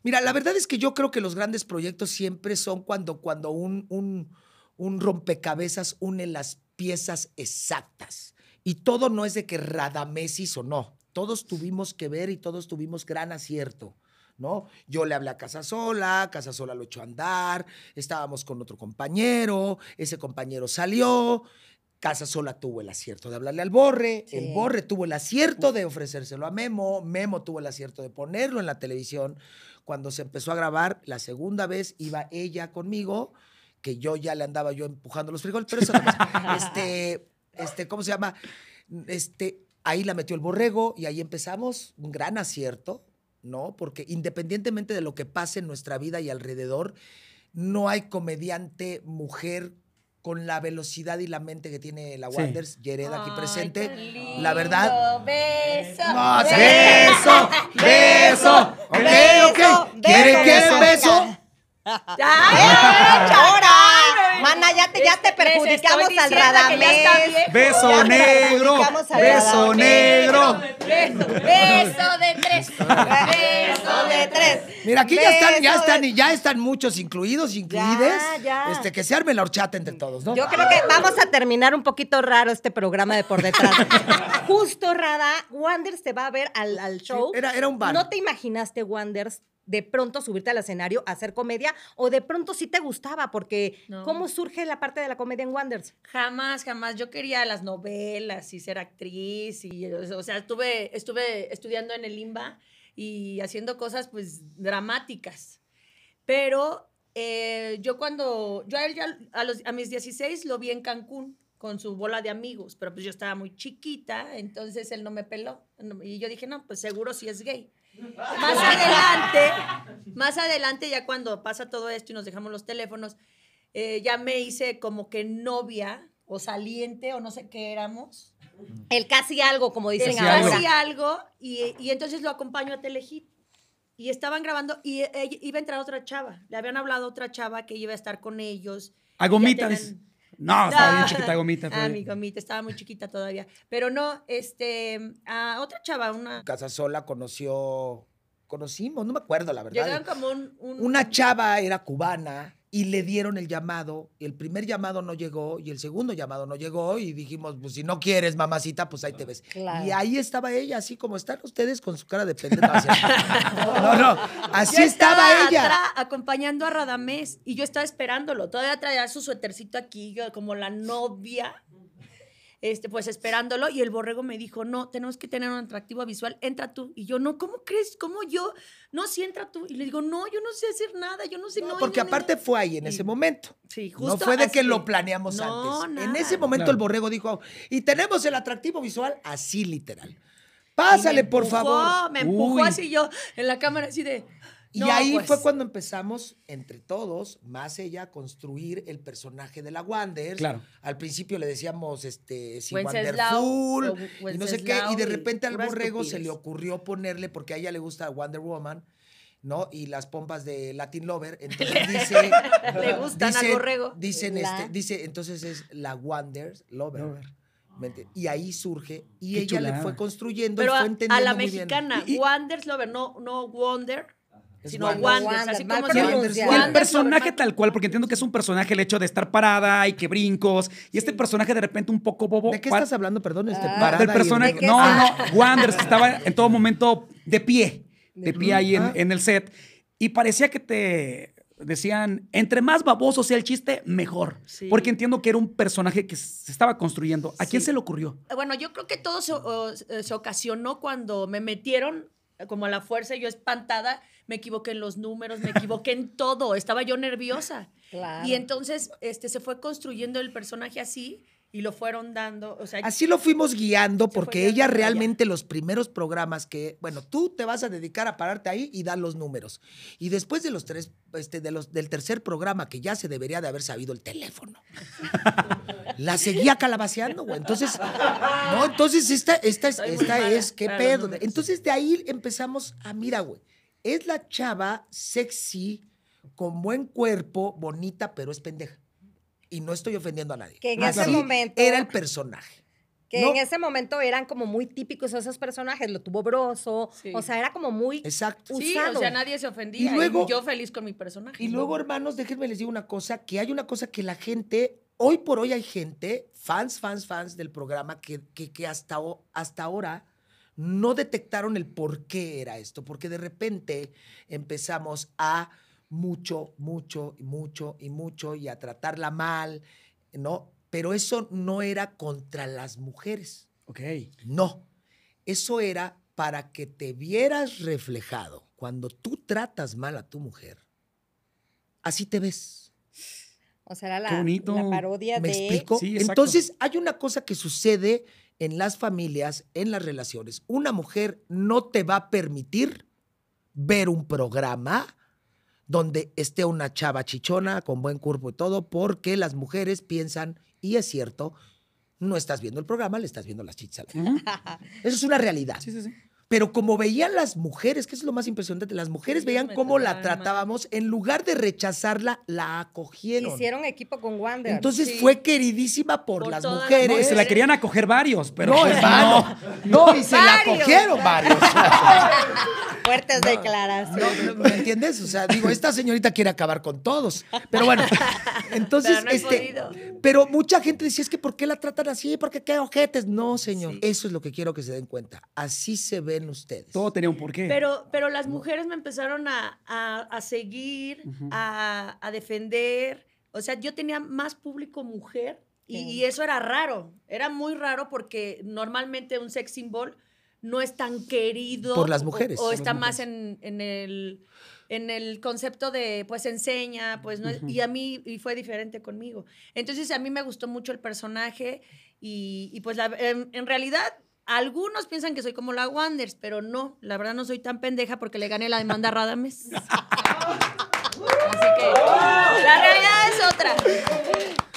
Speaker 3: Mira, la verdad es que yo creo que los grandes proyectos siempre son cuando, cuando un, un, un rompecabezas une las piezas exactas. Y todo no es de que Radamés hizo, no. Todos tuvimos que ver y todos tuvimos gran acierto. ¿No? Yo le hablé a Casasola, Casasola lo echó a andar, estábamos con otro compañero, ese compañero salió, Casasola tuvo el acierto de hablarle al Borre,
Speaker 1: Sí.
Speaker 3: el Borre tuvo el acierto de ofrecérselo a Memo, Memo tuvo el acierto de ponerlo en la televisión. Cuando se empezó a grabar, la segunda vez iba ella conmigo, que yo ya le andaba yo empujando los frijoles, pero eso no pasa. Este, este, ¿cómo se llama? Este, ahí la metió el borrego y ahí empezamos, un gran acierto, ¿no? Porque independientemente de lo que pase en nuestra vida y alrededor, no hay comediante mujer con la velocidad y la mente que tiene la
Speaker 2: Sí.
Speaker 3: Wanders, Yereda aquí
Speaker 6: Ay,
Speaker 3: presente. La verdad,
Speaker 6: Beso.
Speaker 3: no,
Speaker 6: beso.
Speaker 3: beso, beso. Ok,
Speaker 1: Beso,
Speaker 3: ok. ¿Quieren
Speaker 1: beso,
Speaker 3: que
Speaker 1: beso.
Speaker 3: beso?
Speaker 6: ¡Ay,
Speaker 1: ¡Ahora! Ya te, ya te
Speaker 6: les
Speaker 1: perjudicamos al Radamés.
Speaker 2: Beso negro, beso negro.
Speaker 6: Beso, de tres.
Speaker 1: Beso de tres.
Speaker 3: Mira, aquí ya están, ya están, y ya están muchos incluidos, incluides.
Speaker 1: ya.
Speaker 3: Este, que se arme la horchata entre todos, ¿no?
Speaker 1: Yo creo que vamos a terminar un poquito raro este programa de por detrás. Justo, Rada, Wanders te va a ver al, al show.
Speaker 3: era- era un bar.
Speaker 1: ¿No te imaginaste, Wanders, de pronto subirte al escenario a hacer comedia? ¿O de pronto sí te gustaba? Porque,
Speaker 6: No.
Speaker 1: ¿cómo surge la parte de la comedia en Wanders?
Speaker 6: Jamás, jamás. Yo quería las novelas y ser actriz y, o sea, estuve, estuve estudiando en el Limba y haciendo cosas, pues, dramáticas. Pero eh, yo cuando, yo a él ya a, los, a mis 16 lo vi en Cancún con su bola de amigos, pero pues yo estaba muy chiquita, entonces él no me peló. Y yo dije, no, pues seguro sí es gay. Más adelante, más adelante, ya cuando pasa todo esto y nos dejamos los teléfonos, eh, ya me hice como que novia o saliente o no sé qué éramos.
Speaker 1: El casi algo, como dicen
Speaker 2: Casi
Speaker 1: ahora.
Speaker 6: Casi algo y, y entonces lo acompaño a Telehit. Y estaban grabando y ella- iba a entrar otra chava. Le habían hablado a otra chava que iba a estar con ellos.
Speaker 2: A gomitas.
Speaker 6: tenían-
Speaker 2: No, estaba bien
Speaker 6: Ah,
Speaker 2: chiquita gomita.
Speaker 6: Ah, mi gomita, estaba muy chiquita todavía. Pero no, este, a otra chava, una...
Speaker 3: Casasola conoció, conocimos, no me acuerdo la verdad.
Speaker 6: Llegaron como un... un-
Speaker 3: Una chava era cubana y le dieron el llamado. Y el primer llamado no llegó y el segundo llamado no llegó. Y dijimos, pues si no quieres, mamacita, pues ahí te ves.
Speaker 1: Claro.
Speaker 3: Y ahí estaba ella, así como están ustedes con su cara de pendeja. No, no, así
Speaker 6: Yo
Speaker 3: estaba ella.
Speaker 6: atrás acompañando a Radamés y yo estaba esperándolo. Todavía traía su suétercito aquí, yo como la novia. Este, pues esperándolo y el borrego me dijo, no, tenemos que tener un atractivo visual, entra tú. Y yo, no, ¿cómo crees? ¿Cómo yo? No, sí, entra tú. Y le digo, no, yo no sé hacer nada, yo no sé.
Speaker 3: No,
Speaker 6: No,
Speaker 3: porque
Speaker 6: no, no,
Speaker 3: aparte
Speaker 6: no".
Speaker 3: fue ahí en
Speaker 6: Y-
Speaker 3: ese momento.
Speaker 6: Sí,
Speaker 3: No
Speaker 6: justo
Speaker 3: fue de que lo planeamos
Speaker 6: No,
Speaker 3: antes. En
Speaker 6: nada.
Speaker 3: ese momento
Speaker 2: Claro.
Speaker 3: el borrego dijo, y tenemos el atractivo visual así literal. Pásale, por favor.
Speaker 6: Me empujó
Speaker 2: Uy.
Speaker 6: así yo en la cámara, así de.
Speaker 3: Y
Speaker 6: "No,
Speaker 3: ahí
Speaker 6: pues".
Speaker 3: fue cuando empezamos, entre todos, más ella, a construir el personaje de la Wanders.
Speaker 2: Claro.
Speaker 3: Al principio le decíamos, este,
Speaker 6: Wenceslao,
Speaker 3: Wonderful, y no sé qué. Y de repente al borrego se le ocurrió ponerle, porque a ella le gusta Wonder Woman, ¿no? Y las pompas de Latin Lover. Entonces dice...
Speaker 6: Le gustan al
Speaker 3: dicen-
Speaker 6: borrego.
Speaker 3: Dicen, este, dice, entonces es la Wonders Lover. Y ahí surge, y
Speaker 2: Qué
Speaker 3: ella le fue construyendo
Speaker 6: Pero
Speaker 3: y
Speaker 6: a,
Speaker 3: fue
Speaker 6: a
Speaker 3: entendiendo
Speaker 6: la mexicana, Wonders Lover, no, no Wonder, sino
Speaker 3: Wonders.
Speaker 6: Wonders, así como
Speaker 2: el personaje tal cual, porque entiendo que es un personaje el hecho de estar parada y que brincos. Y este personaje de repente un poco bobo.
Speaker 3: ¿De qué estás hablando, perdón? Este,
Speaker 1: Ah.
Speaker 3: parada
Speaker 2: Del
Speaker 3: y-
Speaker 2: personaje.
Speaker 1: ¿De qué
Speaker 2: No, no. Wanders que estaba en todo momento de pie. De pie ahí en,
Speaker 3: Ah.
Speaker 2: en el set. Y parecía que te decían, entre más baboso sea el chiste, mejor.
Speaker 6: Sí.
Speaker 2: Porque entiendo que era un personaje que se estaba construyendo. ¿A quién
Speaker 6: Sí.
Speaker 2: se le ocurrió?
Speaker 6: Bueno, yo creo que todo se, o- eh, se ocasionó cuando me metieron eh, como a la fuerza, y yo espantada, me equivoqué en los números, me equivoqué en todo, estaba yo nerviosa.
Speaker 1: Claro.
Speaker 6: Y entonces este, se fue construyendo el personaje así y lo fueron dando, o sea,
Speaker 3: Así lo fuimos guiando porque
Speaker 6: guiando
Speaker 3: ella realmente los primeros programas que, bueno, tú te vas a dedicar a pararte ahí y dar los números. Y después de los tres, este, de los, del tercer programa que ya se debería de haber sabido el teléfono, la seguía calabaceando, güey. Entonces, no, entonces esta, esta, esta
Speaker 6: mala
Speaker 3: es, ¿qué pedo? Entonces de ahí empezamos a, mira, güey, es la chava sexy, con buen cuerpo, bonita, pero es pendeja. Y no estoy ofendiendo a nadie.
Speaker 1: Que en
Speaker 3: Así
Speaker 1: ese momento-
Speaker 3: Era el personaje.
Speaker 1: Que
Speaker 3: No.
Speaker 1: en ese momento eran como muy típicos esos personajes, lo tuvo Broso,
Speaker 6: Sí.
Speaker 1: o sea, era como muy
Speaker 3: Exacto.
Speaker 6: sí,
Speaker 1: usado.
Speaker 6: o sea, nadie se ofendía.
Speaker 3: Y luego-
Speaker 6: yo feliz con mi personaje.
Speaker 3: Y luego, hermanos, déjenme les digo una cosa, que hay una cosa que la gente, hoy por hoy hay gente, fans, fans, fans del programa, que, que, que hasta, hasta ahora no detectaron el por qué era esto, porque de repente empezamos a mucho, mucho, y mucho, y mucho, y a tratarla mal, ¿no? Pero eso no era contra las mujeres.
Speaker 2: Ok.
Speaker 3: No, eso era para que te vieras reflejado. Cuando tú tratas mal a tu mujer, así te ves.
Speaker 1: O sea, era la,
Speaker 2: bonito.
Speaker 1: la parodia
Speaker 3: ¿Me
Speaker 1: de...
Speaker 3: explico?
Speaker 2: Sí.
Speaker 3: Entonces, hay una cosa que sucede en las familias, en las relaciones. Una mujer no te va a permitir ver un programa donde esté una chava chichona con buen cuerpo y todo, porque las mujeres piensan, y es cierto, no estás viendo el programa, le estás viendo las chichas. Eso es una realidad.
Speaker 2: Sí, sí, sí.
Speaker 3: Pero como veían las mujeres, que eso es lo más impresionante, las mujeres veían cómo la tratábamos, en lugar de rechazarla, la acogieron.
Speaker 1: Hicieron equipo con Wander.
Speaker 3: Entonces
Speaker 6: Sí.
Speaker 3: fue queridísima por,
Speaker 6: Por
Speaker 3: las
Speaker 2: No, y
Speaker 3: mujeres.
Speaker 2: se la querían acoger varios, pero
Speaker 3: no,
Speaker 2: pues
Speaker 3: hermano. No, y se la
Speaker 1: Varios,
Speaker 3: cogieron varios.
Speaker 1: Fuertes declaraciones.
Speaker 3: No, no, ¿Me entiendes? O sea, digo, esta señorita quiere acabar con todos. Pero bueno, entonces,
Speaker 6: Pero no
Speaker 3: este.
Speaker 6: podido.
Speaker 3: Pero mucha gente decía, es que ¿por qué la tratan así? ¿Por qué qué ojetes? No, señor. Eso es lo que quiero que se den cuenta. Así se ven ustedes.
Speaker 2: Todo tenía un porqué.
Speaker 6: Pero, pero las mujeres me empezaron a, a- a seguir, a, a defender. O sea, yo tenía más público mujer y,
Speaker 1: Sí.
Speaker 6: y eso era raro. Era muy raro porque normalmente un sex symbol no es tan querido.
Speaker 3: Por las
Speaker 6: o-
Speaker 3: mujeres.
Speaker 6: O,
Speaker 3: Por
Speaker 6: está
Speaker 2: las
Speaker 6: más en, en el en el concepto de pues enseña, pues no es- y a mí y fue diferente conmigo. Entonces a mí me gustó mucho el personaje y, y, pues la- en, en realidad algunos piensan que soy como la Wanders, pero no, la verdad no soy tan pendeja porque le gané la demanda a Radames. Así que la realidad es otra.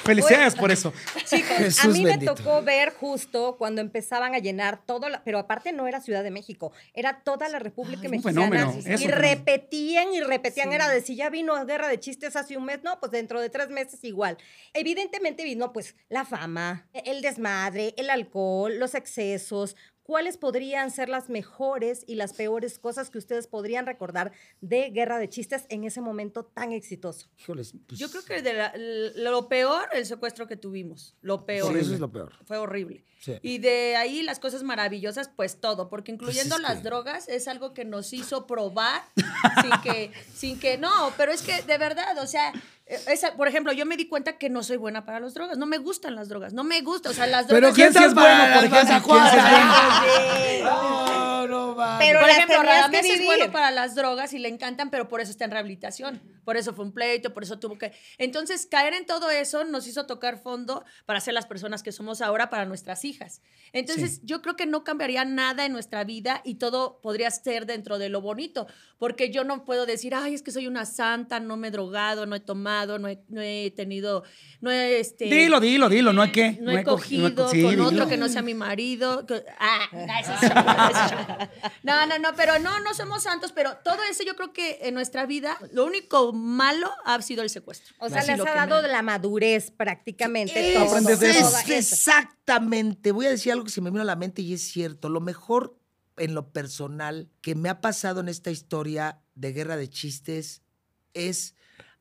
Speaker 2: Felicidades por eso.
Speaker 1: Chicos, a mí
Speaker 3: bendito.
Speaker 1: me tocó ver justo cuando empezaban a llenar todo, la- pero aparte no era Ciudad de México, era toda la República
Speaker 2: Ay, un
Speaker 1: Mexicana.
Speaker 2: fenómeno,
Speaker 1: y repetían y repetían, era de si ya vino a Guerra de Chistes hace un mes, no, pues dentro de tres meses igual. Evidentemente vino pues la fama, el desmadre, el alcohol, los excesos. ¿Cuáles podrían ser las mejores y las peores cosas que ustedes podrían recordar de Guerra de Chistes en ese momento tan exitoso?
Speaker 3: Híjoles, pues,
Speaker 6: Yo creo que de la- l- lo peor, el secuestro que tuvimos. Lo peor.
Speaker 3: sí, eso es lo peor.
Speaker 6: Fue horrible.
Speaker 3: Sí.
Speaker 6: Y de ahí las cosas maravillosas, pues todo, porque incluyendo
Speaker 3: es
Speaker 6: las
Speaker 3: que-
Speaker 6: drogas es algo que nos hizo probar sin que, sin que, no, pero es que de verdad, o sea, esa, por ejemplo, yo me di cuenta que no soy buena para las drogas, no me gustan las drogas, no me gusta, o sea, las
Speaker 3: Pero
Speaker 6: drogas...
Speaker 2: ¿quién sí es bueno,
Speaker 3: para
Speaker 2: por
Speaker 3: las
Speaker 2: ejemplo? ¿Quién sí
Speaker 3: No, no va.
Speaker 1: Pero
Speaker 6: por ejemplo, Radamés es bueno para las drogas y le encantan, pero por eso está en rehabilitación. Por eso fue un pleito, por eso tuvo que... Entonces, caer en todo eso nos hizo tocar fondo para ser las personas que somos ahora para nuestras hijas. Entonces, yo creo que no cambiaría nada en nuestra vida y todo podría ser dentro de lo bonito, porque yo no puedo decir, ay, es que soy una santa, no me he drogado, no he tomado, no he, no he tenido, no he... Este,
Speaker 2: Dilo, dilo, dilo, no hay que.
Speaker 6: no he
Speaker 2: co-
Speaker 6: cogido
Speaker 2: no he co- sí,
Speaker 6: con
Speaker 2: dilo.
Speaker 6: otro que no sea mi marido. que- ah, eso es cierto, eso es cierto. no, no, no, pero no, no somos santos, pero todo eso yo creo que en nuestra vida lo único malo ha sido el secuestro.
Speaker 1: O sea,
Speaker 6: Así
Speaker 1: les ha dado de la madurez prácticamente.
Speaker 3: Es,
Speaker 1: todo,
Speaker 2: de eso.
Speaker 3: exactamente. Voy a decir algo que se me vino a la mente y es cierto. Lo mejor en lo personal que me ha pasado en esta historia de guerra de chistes es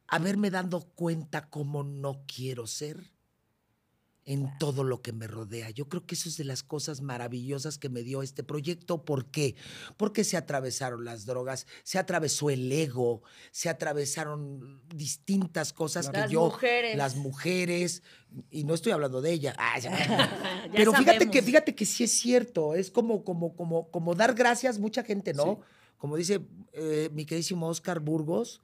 Speaker 3: haberme dado cuenta cómo no quiero ser en todo lo que me rodea. Yo creo que eso es de las cosas maravillosas que me dio este proyecto. ¿Por qué? Porque se atravesaron las drogas, se atravesó el ego, se atravesaron distintas cosas que
Speaker 6: Las
Speaker 3: yo,
Speaker 6: mujeres.
Speaker 3: las mujeres, y no estoy hablando de ella. Ay. Ya Pero fíjate
Speaker 6: sabemos.
Speaker 3: que, fíjate que sí es cierto, es como, como, como, como dar gracias mucha gente, ¿no? Como dice eh, mi queridísimo Oscar Burgos,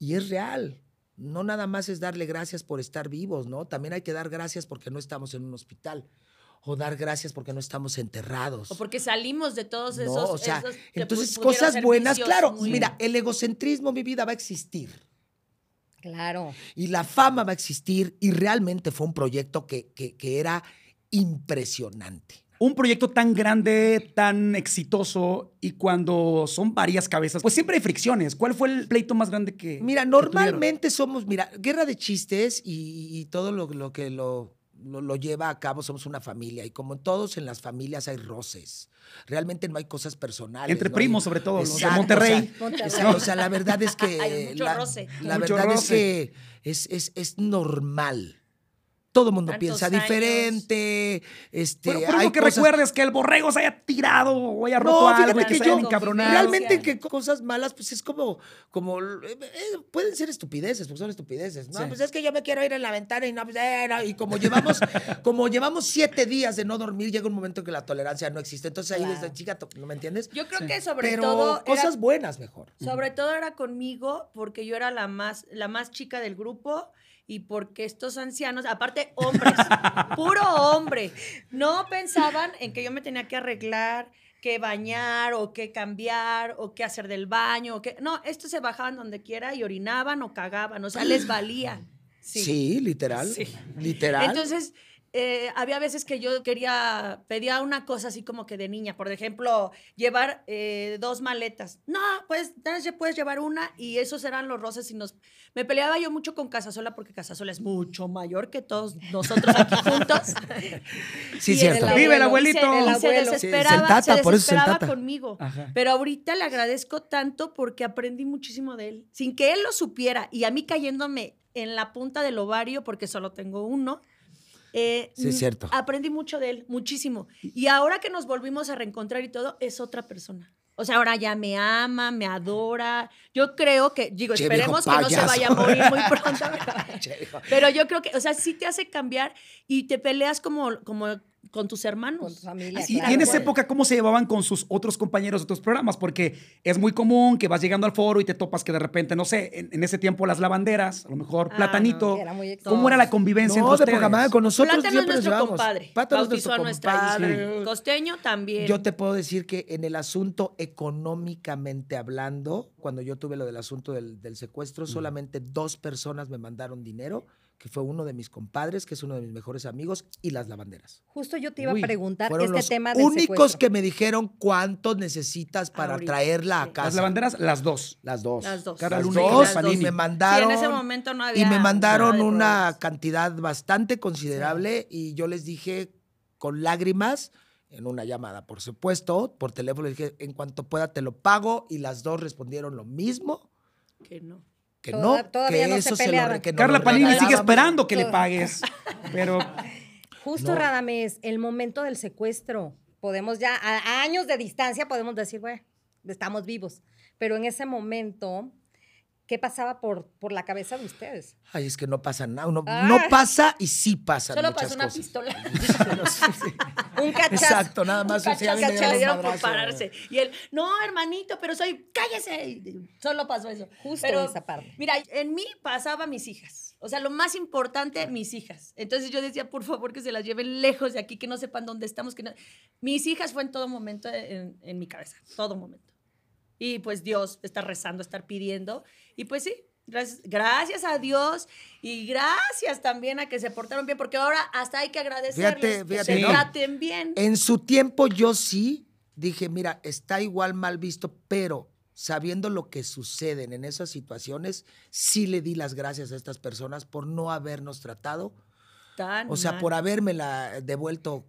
Speaker 3: y es real. No nada más es darle gracias por estar vivos, ¿no? También hay que dar gracias porque no estamos en un hospital. O dar gracias porque no estamos enterrados.
Speaker 6: O porque salimos de todos
Speaker 3: No,
Speaker 6: esos.
Speaker 3: o sea,
Speaker 6: esos
Speaker 3: entonces cosas buenas, claro.
Speaker 6: muy-
Speaker 3: Mira, el egocentrismo, mi vida, va a existir.
Speaker 1: Claro.
Speaker 3: Y la fama va a existir. Y realmente fue un proyecto que, que- que era impresionante.
Speaker 2: Un proyecto tan grande, tan exitoso y cuando son varias cabezas, pues siempre hay fricciones. ¿Cuál fue el pleito más grande que
Speaker 3: Mira,
Speaker 2: que
Speaker 3: normalmente somos, mira, guerra de chistes y, y todo lo, lo que lo, lo- lo lleva a cabo somos una familia y como todos en las familias hay roces. Realmente no hay cosas personales.
Speaker 2: Entre
Speaker 3: no
Speaker 2: primos, sobre todo, los de
Speaker 3: Exacto,
Speaker 2: Monterrey.
Speaker 3: O sea, exacto, o sea, la verdad es que
Speaker 6: Hay mucho
Speaker 3: la,
Speaker 6: roce.
Speaker 3: la
Speaker 2: Mucho
Speaker 3: verdad es que es, es, es normal. Todo el mundo
Speaker 6: Tantos
Speaker 3: piensa
Speaker 6: años.
Speaker 3: diferente. Este,
Speaker 2: Pero, pero
Speaker 3: hay
Speaker 2: no que
Speaker 3: cosas-
Speaker 2: recuerdes que el borrego se haya tirado o haya roto
Speaker 3: no,
Speaker 2: algo
Speaker 3: fíjate
Speaker 2: que
Speaker 3: que yo
Speaker 2: encabronado.
Speaker 3: realmente que cosas malas, pues es como, como eh, eh, pueden ser estupideces, porque son estupideces. No,
Speaker 2: Sí.
Speaker 3: pues es que yo me quiero ir en la ventana y no, pues, eh, no. y como llevamos, como llevamos siete días de no dormir, llega un momento en que la tolerancia no existe. Entonces ahí
Speaker 1: Claro.
Speaker 3: desde chica, ¿no me entiendes?
Speaker 6: Yo creo que sobre
Speaker 3: Pero
Speaker 6: todo. era-
Speaker 3: cosas buenas mejor.
Speaker 6: Sobre todo era conmigo porque yo era la más, la más chica del grupo y porque estos ancianos, aparte hombres, puro hombre, no pensaban en que yo me tenía que arreglar, que bañar o que cambiar o que hacer del baño. O que... No, estos se bajaban donde quiera y orinaban o cagaban, o sea, les valía.
Speaker 3: Sí, literal.
Speaker 6: Sí.
Speaker 3: Literal.
Speaker 6: Entonces, eh, había veces que yo quería, pedía una cosa así como que de niña, por ejemplo, llevar eh, dos maletas. No, pues, ya puedes llevar una y esos eran los roces y nos... Me peleaba yo mucho con Casasola porque Casasola es mucho mayor que todos nosotros aquí juntos.
Speaker 3: sí,
Speaker 6: Y
Speaker 3: cierto.
Speaker 6: el
Speaker 2: Vive el
Speaker 6: se-
Speaker 2: abuelito.
Speaker 6: y se,
Speaker 1: El abuelo.
Speaker 6: desesperaba,
Speaker 3: Sí, tata,
Speaker 6: se
Speaker 3: por eso es el
Speaker 6: desesperaba
Speaker 3: tata.
Speaker 6: conmigo.
Speaker 2: Ajá.
Speaker 6: Pero ahorita le agradezco tanto porque aprendí muchísimo de él. Sin que él lo supiera y a mí cayéndome en la punta del ovario, porque solo tengo uno. Eh,
Speaker 3: Sí, es cierto.
Speaker 6: Aprendí mucho de él, muchísimo. Y ahora que nos volvimos a reencontrar y todo, es otra persona. O sea, ahora ya me ama, me adora. Yo creo que, digo,
Speaker 3: Che,
Speaker 6: esperemos que no se vaya a morir muy pronto.
Speaker 3: Che.
Speaker 6: Pero yo creo que, o sea, sí te hace cambiar y te peleas como, como con tus hermanos.
Speaker 1: Con tu familia,
Speaker 6: Así,
Speaker 2: Y,
Speaker 1: claro.
Speaker 2: y en esa época, ¿cómo se llevaban con sus otros compañeros de otros programas? Porque es muy común que vas llegando al foro y te topas que de repente, no sé, en, en ese tiempo las lavanderas, a lo mejor
Speaker 6: Ah,
Speaker 2: Platanito.
Speaker 1: no, era muy
Speaker 2: ¿Cómo era la convivencia
Speaker 3: No,
Speaker 2: entre
Speaker 3: de
Speaker 2: ustedes?
Speaker 3: con nosotros
Speaker 6: Plátano es
Speaker 3: siempre nos
Speaker 6: nuestro
Speaker 3: llevamos.
Speaker 6: compadre.
Speaker 3: Plátano es
Speaker 6: Bautizó
Speaker 3: nuestro
Speaker 6: a nuestra
Speaker 3: compadre.
Speaker 6: Costeño también.
Speaker 3: Yo te puedo decir que en el asunto económicamente hablando, cuando yo tuve lo del asunto del, del secuestro, solamente dos personas me mandaron dinero, que fue uno de mis compadres, que es uno de mis mejores amigos, y las lavanderas.
Speaker 1: Justo yo te iba
Speaker 2: Uy,
Speaker 1: a preguntar
Speaker 3: Fueron
Speaker 1: este
Speaker 3: los
Speaker 1: tema del
Speaker 3: únicos
Speaker 1: secuestro.
Speaker 3: que me dijeron cuánto necesitas para
Speaker 6: Ahorita,
Speaker 3: traerla a
Speaker 6: sí.
Speaker 3: casa.
Speaker 2: Las lavanderas, las dos.
Speaker 3: Las dos.
Speaker 6: Las dos.
Speaker 3: Las dos, me
Speaker 6: Sí,
Speaker 3: mandaron.
Speaker 6: en ese momento no había.
Speaker 3: Y me mandaron una cantidad bastante considerable y yo les dije con lágrimas, en una llamada, por supuesto, por teléfono, les dije, en cuanto pueda te lo pago y las dos respondieron lo mismo,
Speaker 6: Que no.
Speaker 3: Que
Speaker 1: Toda-
Speaker 3: no,
Speaker 1: todavía
Speaker 3: que
Speaker 1: no se
Speaker 3: eso se lo,
Speaker 1: peleaban.
Speaker 3: nos
Speaker 2: Carla
Speaker 3: lo
Speaker 2: Panini sigue esperando que le pagues. Pero
Speaker 1: Justo,
Speaker 3: No.
Speaker 1: Radamés, el momento del secuestro. Podemos ya, a, a años de distancia, podemos decir, bueno, estamos vivos. Pero en ese momento, ¿qué pasaba por, por la cabeza de ustedes?
Speaker 3: Ay, es que no pasa nada, no,
Speaker 1: Ah.
Speaker 3: no pasa y sí pasan
Speaker 6: Solo pasó una
Speaker 3: cosas.
Speaker 6: pistola.
Speaker 1: Un cachazo.
Speaker 3: Exacto, nada más.
Speaker 6: Un
Speaker 3: o sea,
Speaker 6: cachazo le dieron por pararse. Y él, no, hermanito, pero soy, cállese. Solo pasó eso.
Speaker 1: Justo
Speaker 6: pero,
Speaker 1: esa parte.
Speaker 6: Mira, en mí pasaba mis hijas. O sea, lo más importante, mis hijas. Entonces yo decía, por favor, que se las lleven lejos de aquí, que no sepan dónde estamos. Que no... Mis hijas fue en todo momento en, en mi cabeza, todo momento. Y pues Dios, estar rezando, estar pidiendo. Y pues sí, gracias, a Dios y gracias también a que se portaron bien, porque ahora hasta hay que agradecerles
Speaker 3: Fíjate,
Speaker 6: que
Speaker 3: fíjate,
Speaker 6: se
Speaker 2: ¿no?
Speaker 6: traten bien.
Speaker 3: En su tiempo yo sí dije, mira, está igual mal visto, pero sabiendo lo que suceden en esas situaciones, sí le di las gracias a estas personas por no habernos tratado,
Speaker 6: Tan
Speaker 3: o sea,
Speaker 6: mal.
Speaker 3: por habérmela devuelto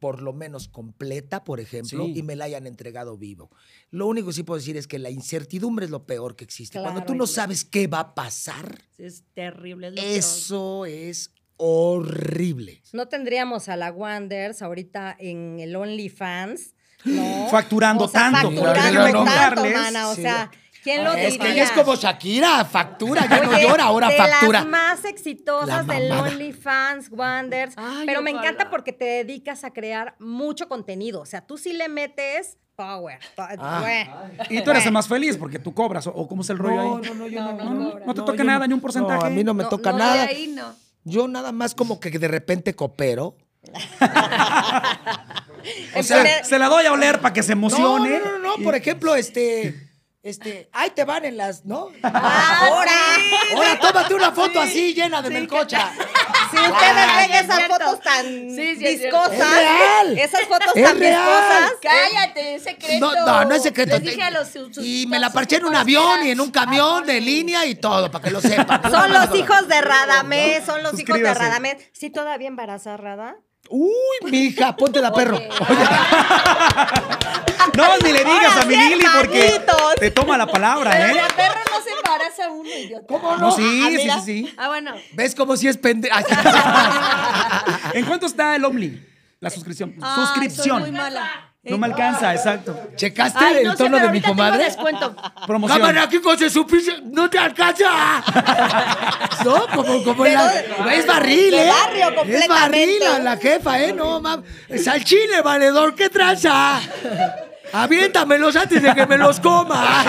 Speaker 3: por lo menos completa, por ejemplo,
Speaker 2: Sí.
Speaker 3: y me la hayan entregado vivo. Lo único que sí puedo decir es que la incertidumbre es lo peor que existe. Cuando tú no sabes qué va a pasar,
Speaker 6: Es terrible. es lo peor.
Speaker 3: eso es horrible.
Speaker 1: No tendríamos a la Wanders ahorita en el OnlyFans, ¿no?
Speaker 2: Facturando
Speaker 1: O sea,
Speaker 2: tanto,
Speaker 1: Facturando
Speaker 3: no
Speaker 1: tanto, mana. O
Speaker 3: Sí.
Speaker 1: sea, ¿quién lo
Speaker 3: Es
Speaker 1: diría?
Speaker 3: que ella es como Shakira, factura, ya no llora, ahora
Speaker 1: de
Speaker 3: factura.
Speaker 1: las más exitosas
Speaker 3: La
Speaker 1: del. OnlyFans, Wanders.
Speaker 6: Ay,
Speaker 1: pero me
Speaker 6: ojalá.
Speaker 1: encanta porque te dedicas a crear mucho contenido. O sea, tú sí le metes Power.
Speaker 3: Ah.
Speaker 2: Y tú eres el más feliz porque tú cobras. ¿O, cómo es el rollo
Speaker 3: No,
Speaker 2: ahí?
Speaker 3: no, no, yo no.
Speaker 6: No,
Speaker 3: No,
Speaker 6: no,
Speaker 3: no,
Speaker 2: no te toca nada, ni un porcentaje.
Speaker 3: No, a mí no me
Speaker 6: No,
Speaker 3: toca
Speaker 6: no,
Speaker 3: nada.
Speaker 6: de ahí no.
Speaker 3: Yo nada más como que de repente coopero.
Speaker 2: O sea, se la doy a oler para que se
Speaker 3: No,
Speaker 2: emocione.
Speaker 3: no, no, no, no, por ejemplo, este, este, ahí te van en las, ¿no?
Speaker 1: Ahora,
Speaker 3: Ahora tómate una foto así llena de melcocha.
Speaker 1: si ustedes ven
Speaker 6: es
Speaker 1: esas
Speaker 6: cierto.
Speaker 1: fotos tan
Speaker 6: Sí, sí, es
Speaker 1: viscosas.
Speaker 3: Es real.
Speaker 1: esas fotos
Speaker 3: Es
Speaker 1: tan
Speaker 3: real.
Speaker 1: viscosas,
Speaker 6: Cállate, es secreto.
Speaker 3: No, no, no es secreto.
Speaker 6: Les dije a los sus-
Speaker 3: y me la parché en un avión
Speaker 6: que
Speaker 3: y en un camión
Speaker 6: Ah,
Speaker 3: de
Speaker 6: sí.
Speaker 3: línea y todo, para que lo sepan.
Speaker 1: son los hijos de Radamés, son los hijos de. Radamés. ¿Sí todavía embarazada, Rada?
Speaker 3: Uy, mija, ponte la perro.
Speaker 2: No, ni le digas
Speaker 1: Ahora
Speaker 2: a mi Lili porque te toma la palabra,
Speaker 6: Pero
Speaker 2: ¿eh?
Speaker 6: la perra no se embaraza uno, idiota.
Speaker 3: ¿Cómo
Speaker 2: No,
Speaker 3: no?
Speaker 2: sí,
Speaker 6: Ah,
Speaker 2: sí,
Speaker 6: mira.
Speaker 2: sí, sí.
Speaker 6: Ah, bueno.
Speaker 3: ¿Ves cómo si es pendejo?
Speaker 2: ¿En cuánto está el Omni? La suscripción.
Speaker 6: Ah,
Speaker 2: Suscripción.
Speaker 6: soy muy mala.
Speaker 2: No me alcanza, exacto.
Speaker 3: ¿Checaste
Speaker 6: Ay,
Speaker 3: el
Speaker 6: sé,
Speaker 3: tono
Speaker 6: pero
Speaker 3: de mi
Speaker 6: ahorita tengo
Speaker 3: comadre?
Speaker 6: descuento.
Speaker 2: Promoción.
Speaker 3: Cámara, aquí con su pinche- no te alcanza. ¿No? Como, como en la- es barril,
Speaker 1: de
Speaker 3: ¿eh?
Speaker 1: barrio
Speaker 3: es
Speaker 1: completamente.
Speaker 3: barril la, la jefa, ¿eh? No, mam. Es al chile, valedor, ¿qué tranza? Aviéntamelos antes de que me los coma.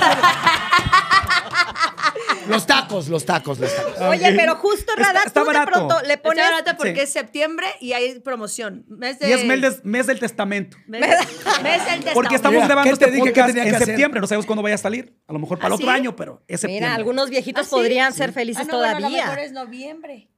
Speaker 3: Los tacos, los tacos, los tacos.
Speaker 1: Oye, pero justo,
Speaker 2: Está-
Speaker 1: Rada,
Speaker 2: está
Speaker 1: tú de
Speaker 2: barato.
Speaker 1: pronto le pones...
Speaker 6: Está barato porque
Speaker 2: Sí.
Speaker 6: es septiembre y hay promoción. Mes de,
Speaker 2: Y es mes, del- mes del testamento.
Speaker 6: mes, mes del
Speaker 2: Porque estamos
Speaker 3: Mira,
Speaker 2: grabando
Speaker 3: ¿qué te
Speaker 2: este
Speaker 3: dije que
Speaker 2: podcast
Speaker 3: tenía que
Speaker 2: en
Speaker 3: hacer?
Speaker 2: septiembre. No sabemos cuándo vaya a salir. A lo mejor para
Speaker 6: ¿Ah,
Speaker 2: el otro
Speaker 6: sí?
Speaker 2: año, pero es septiembre.
Speaker 1: Mira, algunos viejitos
Speaker 6: ¿Ah, sí?
Speaker 1: podrían ser felices
Speaker 6: Ah, no, bueno, a lo
Speaker 1: todavía.
Speaker 6: mejor es noviembre.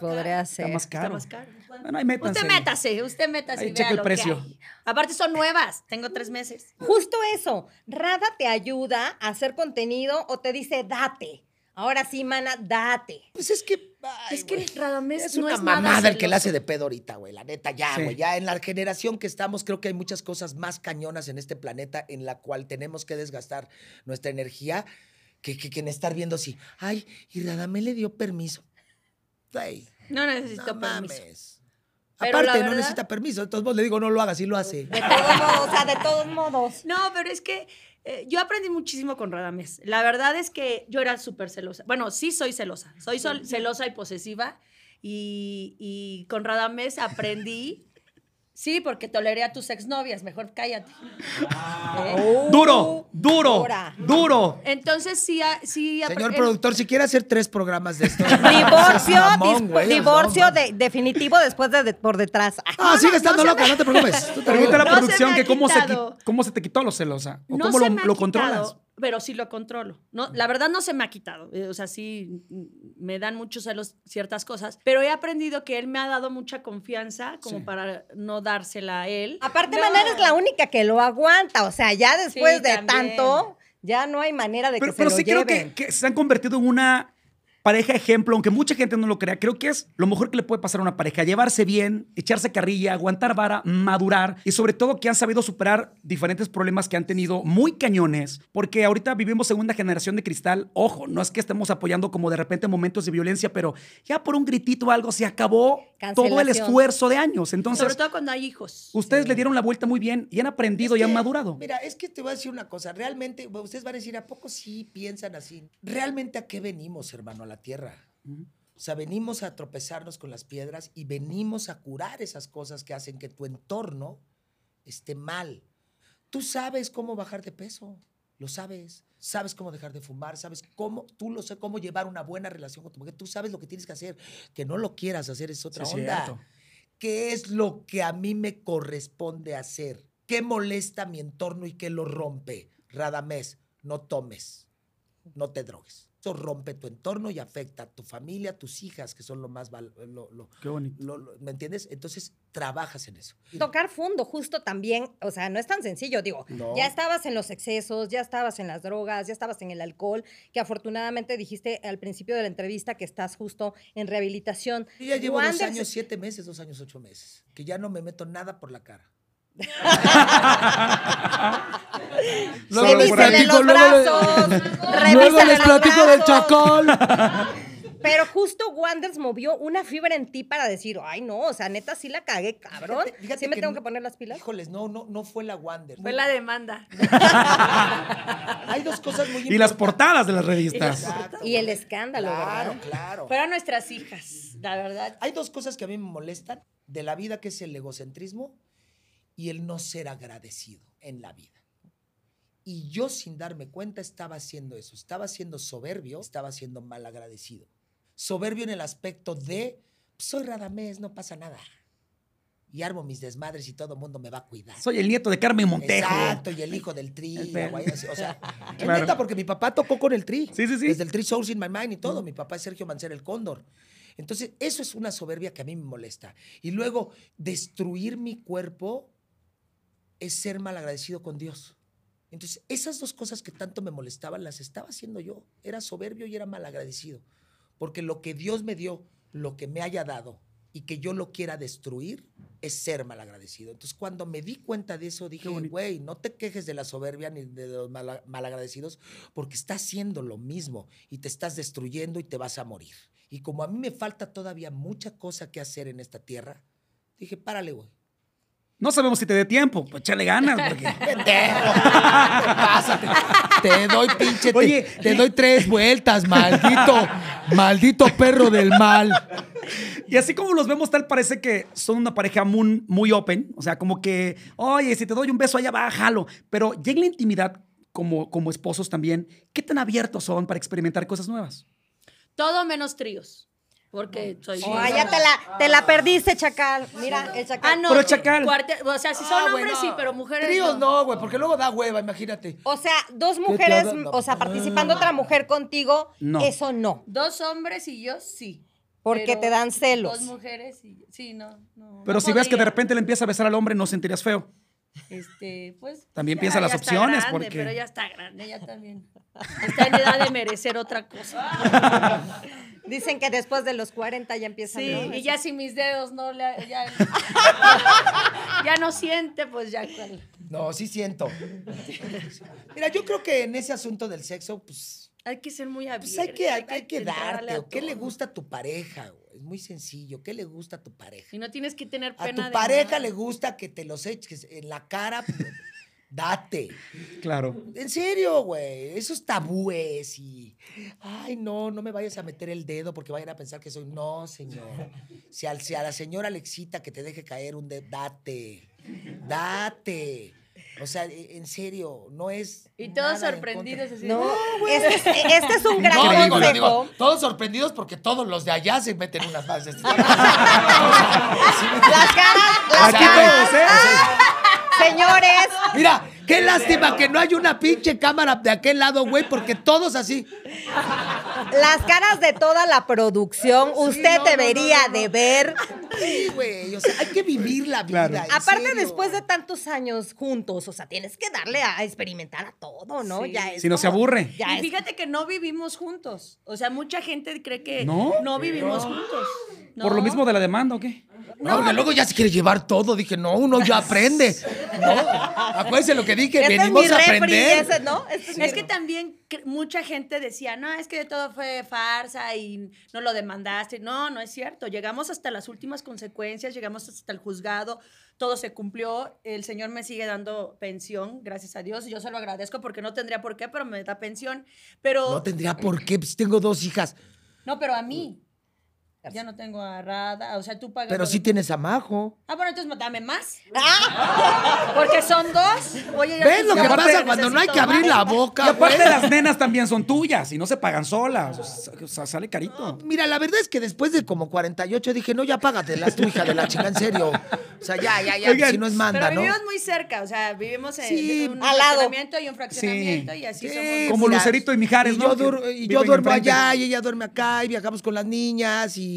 Speaker 1: Podría
Speaker 2: Está
Speaker 1: ser.
Speaker 2: más
Speaker 6: Está
Speaker 2: caro.
Speaker 6: más caro.
Speaker 2: Bueno, ahí métanse.
Speaker 6: Usted métase, usted métase.
Speaker 2: Ahí
Speaker 6: y
Speaker 2: cheque
Speaker 6: vea
Speaker 2: el
Speaker 6: lo
Speaker 2: precio.
Speaker 6: que hay. Aparte son nuevas, tengo tres meses.
Speaker 1: Justo eso. Rada te ayuda a hacer contenido o te dice, date. Ahora sí, mana, date.
Speaker 3: Pues es que. ay,
Speaker 6: Es que
Speaker 3: güey.
Speaker 6: Radamés
Speaker 3: Es
Speaker 6: no
Speaker 3: una
Speaker 6: es nada
Speaker 3: mamada el que la hace de pedo ahorita, güey. La neta, ya,
Speaker 2: Sí.
Speaker 3: güey. Ya en la generación que estamos, creo que hay muchas cosas más cañonas en este planeta en la cual tenemos que desgastar nuestra energía que, que, que en estar viendo si, ay, y Radamé le dio permiso.
Speaker 6: No necesito
Speaker 3: no
Speaker 6: permiso.
Speaker 3: mames.
Speaker 6: Pero
Speaker 3: Aparte, no necesita permiso. Entonces le digo, no lo hagas, y lo hace.
Speaker 1: De todos modos, o sea, de todos modos.
Speaker 6: No, pero es que eh, yo aprendí muchísimo con Radamés. La verdad es que yo era súper celosa. Bueno, sí soy celosa. Soy sol- celosa y posesiva. Y, y con Radamés aprendí. Sí, porque toleré a tus exnovias. Mejor cállate.
Speaker 2: Duro, duro,
Speaker 1: Dura.
Speaker 2: duro.
Speaker 6: Entonces sí, a- sí
Speaker 3: Señor productor, si quiere hacer tres programas de esto.
Speaker 1: Divorcio,
Speaker 3: mamón,
Speaker 1: divorcio
Speaker 3: no,
Speaker 1: de- definitivo después de, de- por detrás.
Speaker 3: Ah, sigue estando loca, no te preocupes. Tú te
Speaker 2: la
Speaker 6: No
Speaker 2: producción que cómo se, cómo se te quitó los celosa. O
Speaker 6: no
Speaker 2: cómo
Speaker 6: se
Speaker 2: lo, controlas.
Speaker 6: Pero sí lo controlo. No, la verdad no se me ha quitado. Eh, O sea, sí mm, me dan muchos celos ciertas cosas. Pero he aprendido que él me ha dado mucha confianza como
Speaker 2: Sí.
Speaker 6: para no dársela a él.
Speaker 1: Aparte,
Speaker 6: No.
Speaker 1: Eres la única que lo aguanta. O sea, ya después
Speaker 6: Sí,
Speaker 1: de
Speaker 6: también.
Speaker 1: tanto, ya no hay manera de
Speaker 2: Pero,
Speaker 1: que
Speaker 2: pero
Speaker 1: se
Speaker 2: sí
Speaker 1: lo
Speaker 2: creo
Speaker 1: lleven.
Speaker 2: que, que se han convertido en una pareja ejemplo, aunque mucha gente no lo crea. Creo que es lo mejor que le puede pasar a una pareja. Llevarse bien, echarse carrilla, aguantar vara, madurar y sobre todo que han sabido superar diferentes problemas que han tenido muy cañones. Porque ahorita vivimos segunda generación de cristal. Ojo, no es que estemos apoyando como de repente momentos de violencia, pero ya por un gritito o algo se acabó todo el esfuerzo de años. Entonces,
Speaker 6: Sobre todo cuando hay hijos.
Speaker 2: ustedes le dieron la vuelta muy bien y han aprendido y han madurado.
Speaker 3: Mira, es que te voy a decir una cosa. Realmente, ustedes van a decir, ¿a poco sí piensan así? ¿Realmente a qué venimos, hermano, a la tierra? O sea, venimos a tropezarnos con las piedras y venimos a curar esas cosas que hacen que tu entorno esté mal. Tú sabes cómo bajar de peso, lo sabes. Sabes cómo dejar de fumar, sabes cómo, tú lo sé cómo llevar una buena relación con tu mujer. Tú sabes lo que tienes que hacer. Que no lo quieras hacer es otra
Speaker 2: Sí,
Speaker 3: onda.
Speaker 2: cierto.
Speaker 3: ¿Qué es lo que a mí me corresponde hacer? ¿Qué molesta mi entorno y qué lo rompe? Radamés, no tomes, no te drogues. Eso rompe tu entorno y afecta a tu familia, a tus hijas, que son lo más... val- lo- lo-
Speaker 2: Qué bonito.
Speaker 3: lo- lo- ¿Me entiendes? Entonces, trabajas en eso.
Speaker 1: Tocar fondo, justo también, o sea, no es tan sencillo, digo,
Speaker 3: No.
Speaker 1: ya estabas en los excesos, ya estabas en las drogas, ya estabas en el alcohol, que afortunadamente dijiste al principio de la entrevista que estás justo en rehabilitación.
Speaker 3: Yo ya llevo dos años,
Speaker 1: se-
Speaker 3: siete meses, dos años, ocho meses, que ya no me meto nada por la cara.
Speaker 1: Luego les platico, luego les- revísale los brazos.
Speaker 3: chacal.
Speaker 1: Pero justo Wanders movió una fibra en ti para decir, ay, no, o sea, neta, sí la cagué, cabrón.
Speaker 3: Fíjate- fíjate
Speaker 1: sí me
Speaker 3: que
Speaker 1: tengo
Speaker 3: no-
Speaker 1: que poner las pilas.
Speaker 3: Híjoles, no, no, no fue la Wander.
Speaker 6: Fue la demanda.
Speaker 3: Hay dos cosas muy
Speaker 2: Y las
Speaker 3: importantes.
Speaker 2: portadas de las revistas.
Speaker 3: Exacto.
Speaker 1: Y el escándalo,
Speaker 3: Claro,
Speaker 1: ¿verdad?
Speaker 3: claro.
Speaker 6: Fueron nuestras hijas, la verdad.
Speaker 3: Hay dos cosas que a mí me molestan de la vida, que es el egocentrismo y el no ser agradecido. en la vida. Y yo sin darme cuenta estaba haciendo eso, estaba siendo soberbio, estaba siendo malagradecido. Soberbio en el aspecto de, soy Radamés, no pasa nada. Y armo mis desmadres y todo el mundo me va a cuidar.
Speaker 2: Soy el nieto de Carmen Montejo.
Speaker 3: Exacto, y el hijo del tri.
Speaker 2: El
Speaker 3: o sea,
Speaker 2: Claro.
Speaker 3: neta, porque mi papá tocó con el tri.
Speaker 2: Sí, sí, sí.
Speaker 3: Desde el Tri Souls in My Mind y todo. Mi papá es Sergio Mancera, el cóndor. Entonces, eso es una soberbia que a mí me molesta. Y luego, destruir mi cuerpo es ser malagradecido con Dios. Entonces, esas dos cosas que tanto me molestaban las estaba haciendo yo. Era soberbio y era malagradecido. Porque lo que Dios me dio, lo que me haya dado y que yo lo quiera destruir, es ser malagradecido. Entonces, cuando me di cuenta de eso, dije, güey, no te quejes de la soberbia ni de los mala- malagradecidos, porque estás haciendo lo mismo y te estás destruyendo y te vas a morir. Y como a mí me falta todavía mucha cosa que hacer en esta tierra, dije, párale, güey.
Speaker 2: No sabemos si te dé tiempo, pues échale ganas. Porque...
Speaker 3: Pendejo. Pásate. Te doy pinche. te-
Speaker 2: Oye,
Speaker 3: te, doy tres vueltas, maldito. Maldito perro del mal.
Speaker 2: Y así como los vemos, tal parece que son una pareja muy, muy open. O sea, como que, oye, si te doy un beso allá va, jalo. Pero llega la intimidad como, como esposos también. ¿Qué tan abiertos son para experimentar cosas nuevas?
Speaker 6: Todo menos tríos. Porque soy.
Speaker 1: Oh, ya te la, te la perdiste, chacal. Mira, el chacal.
Speaker 6: Ah, no.
Speaker 2: Pero chacal.
Speaker 6: cuarte- o sea, si son
Speaker 3: Ah,
Speaker 6: hombres,
Speaker 3: bueno.
Speaker 6: sí, pero mujeres.
Speaker 3: Tríos no, güey, porque luego da hueva, imagínate.
Speaker 1: O sea, dos mujeres, o sea, participando otra mujer contigo,
Speaker 2: No.
Speaker 1: eso no.
Speaker 6: Dos hombres y yo, sí.
Speaker 1: Porque
Speaker 6: Pero
Speaker 1: te dan celos.
Speaker 6: Dos mujeres y sí, no. no
Speaker 2: Pero
Speaker 6: no
Speaker 2: si ves que de repente le empieza a besar al hombre, ¿no sentirías feo?
Speaker 6: Este, pues.
Speaker 2: También
Speaker 6: ya-
Speaker 2: piensa las
Speaker 6: ya está
Speaker 2: opciones,
Speaker 6: grande,
Speaker 2: porque-
Speaker 6: Pero ya está grande, ya también. Está en edad de merecer otra cosa.
Speaker 1: Dicen que después de los 40 ya empiezan.
Speaker 6: Sí,
Speaker 1: ¿no?
Speaker 6: y ya si mis dedos no le. Ya, ya no siente, pues ya. cuál.
Speaker 3: No, sí siento. Mira, yo creo que en ese asunto del sexo, pues,
Speaker 6: Hay que ser muy abierto.
Speaker 3: pues hay que, hay, hay que darte.
Speaker 6: a
Speaker 3: o ¿Qué le gusta a tu pareja? güey? Es muy sencillo. ¿Qué le gusta a tu pareja?
Speaker 6: Y no tienes que tener
Speaker 3: A
Speaker 6: pena
Speaker 3: tu
Speaker 6: de
Speaker 3: pareja
Speaker 6: nada.
Speaker 3: le gusta que te los eches en la cara. Date.
Speaker 2: Claro.
Speaker 3: En serio, güey. Esos tabúes y. Ay, no, no me vayas a meter el dedo porque vayan a pensar que soy. No, señor. Si, al- si a la señora le excita que te deje caer un dedo, date. Date. O sea, e- en serio, no es.
Speaker 6: Y todos sorprendidos así.
Speaker 1: No, este, es, este es un gran
Speaker 3: No, digo, no, digo, todos sorprendidos porque todos los de allá se meten unas bases.
Speaker 1: Las caras, las
Speaker 2: Aquí
Speaker 1: caras.
Speaker 2: todos, ¿eh?
Speaker 1: Señores,
Speaker 3: Mira, qué lástima que no hay una pinche cámara de aquel lado, güey, porque todos así.
Speaker 1: las caras de toda la producción, usted
Speaker 3: no, no,
Speaker 1: debería
Speaker 3: no, no, no.
Speaker 1: de ver.
Speaker 3: Sí, güey. O sea, hay que vivir la vida.
Speaker 2: Claro.
Speaker 1: Aparte,
Speaker 3: serio.
Speaker 1: después de tantos años juntos, o sea, tienes que darle a, experimentar a todo, ¿no?
Speaker 6: Sí.
Speaker 1: Ya es
Speaker 2: Si no se aburre.
Speaker 1: Ya
Speaker 6: y
Speaker 1: es-
Speaker 6: fíjate que no vivimos juntos. O sea, mucha gente cree que
Speaker 2: ¿No?
Speaker 6: no, vivimos juntos.
Speaker 2: ¿Por lo mismo de la demanda o qué?
Speaker 3: No, porque luego ya se quiere llevar todo. Dije, no, uno ya aprende. ¿No? Acuérdense lo que dije,
Speaker 1: Este es
Speaker 3: venimos
Speaker 1: mi
Speaker 3: a aprender.
Speaker 1: ese, ¿no? Este es
Speaker 6: Es que también mucha gente decía, no, es que todo fue farsa y no lo demandaste. No, no es cierto. Llegamos hasta las últimas consecuencias, llegamos hasta el juzgado, todo se cumplió. El señor me sigue dando pensión, gracias a Dios. Yo se lo agradezco porque no tendría por qué, pero me da pensión. Pero,
Speaker 3: No tendría por qué, pues tengo dos hijas.
Speaker 6: no, pero a mí. Ya no tengo a Rada, o sea, tú pagas.
Speaker 3: Pero sí
Speaker 6: de-
Speaker 3: tienes a Majo.
Speaker 6: Ah, bueno, entonces dame más. Porque son dos. Oye, ya
Speaker 3: ¿Ves lo que pasa
Speaker 6: pero
Speaker 3: cuando no hay que abrir
Speaker 6: más.
Speaker 3: la boca,
Speaker 2: Y aparte
Speaker 3: güey?
Speaker 2: las nenas también son tuyas y no se pagan solas. O sea, sale carito.
Speaker 3: Mira, la verdad es que después de como 48 dije, no, ya págatelas tu hija de la chica, en serio. O sea, ya, ya, ya,
Speaker 2: Oigan,
Speaker 3: si no es
Speaker 6: Pero
Speaker 3: manda, ¿no?
Speaker 6: vivimos muy cerca, o sea, vivimos en
Speaker 3: Sí,
Speaker 6: un
Speaker 1: al lado.
Speaker 6: fraccionamiento y un fraccionamiento
Speaker 2: Sí.
Speaker 6: y así
Speaker 3: Sí,
Speaker 6: somos.
Speaker 2: Como Lucerito y Mijares,
Speaker 3: y
Speaker 2: ¿no?
Speaker 3: Yo y yo duermo allá y ella duerme acá y viajamos con las niñas y,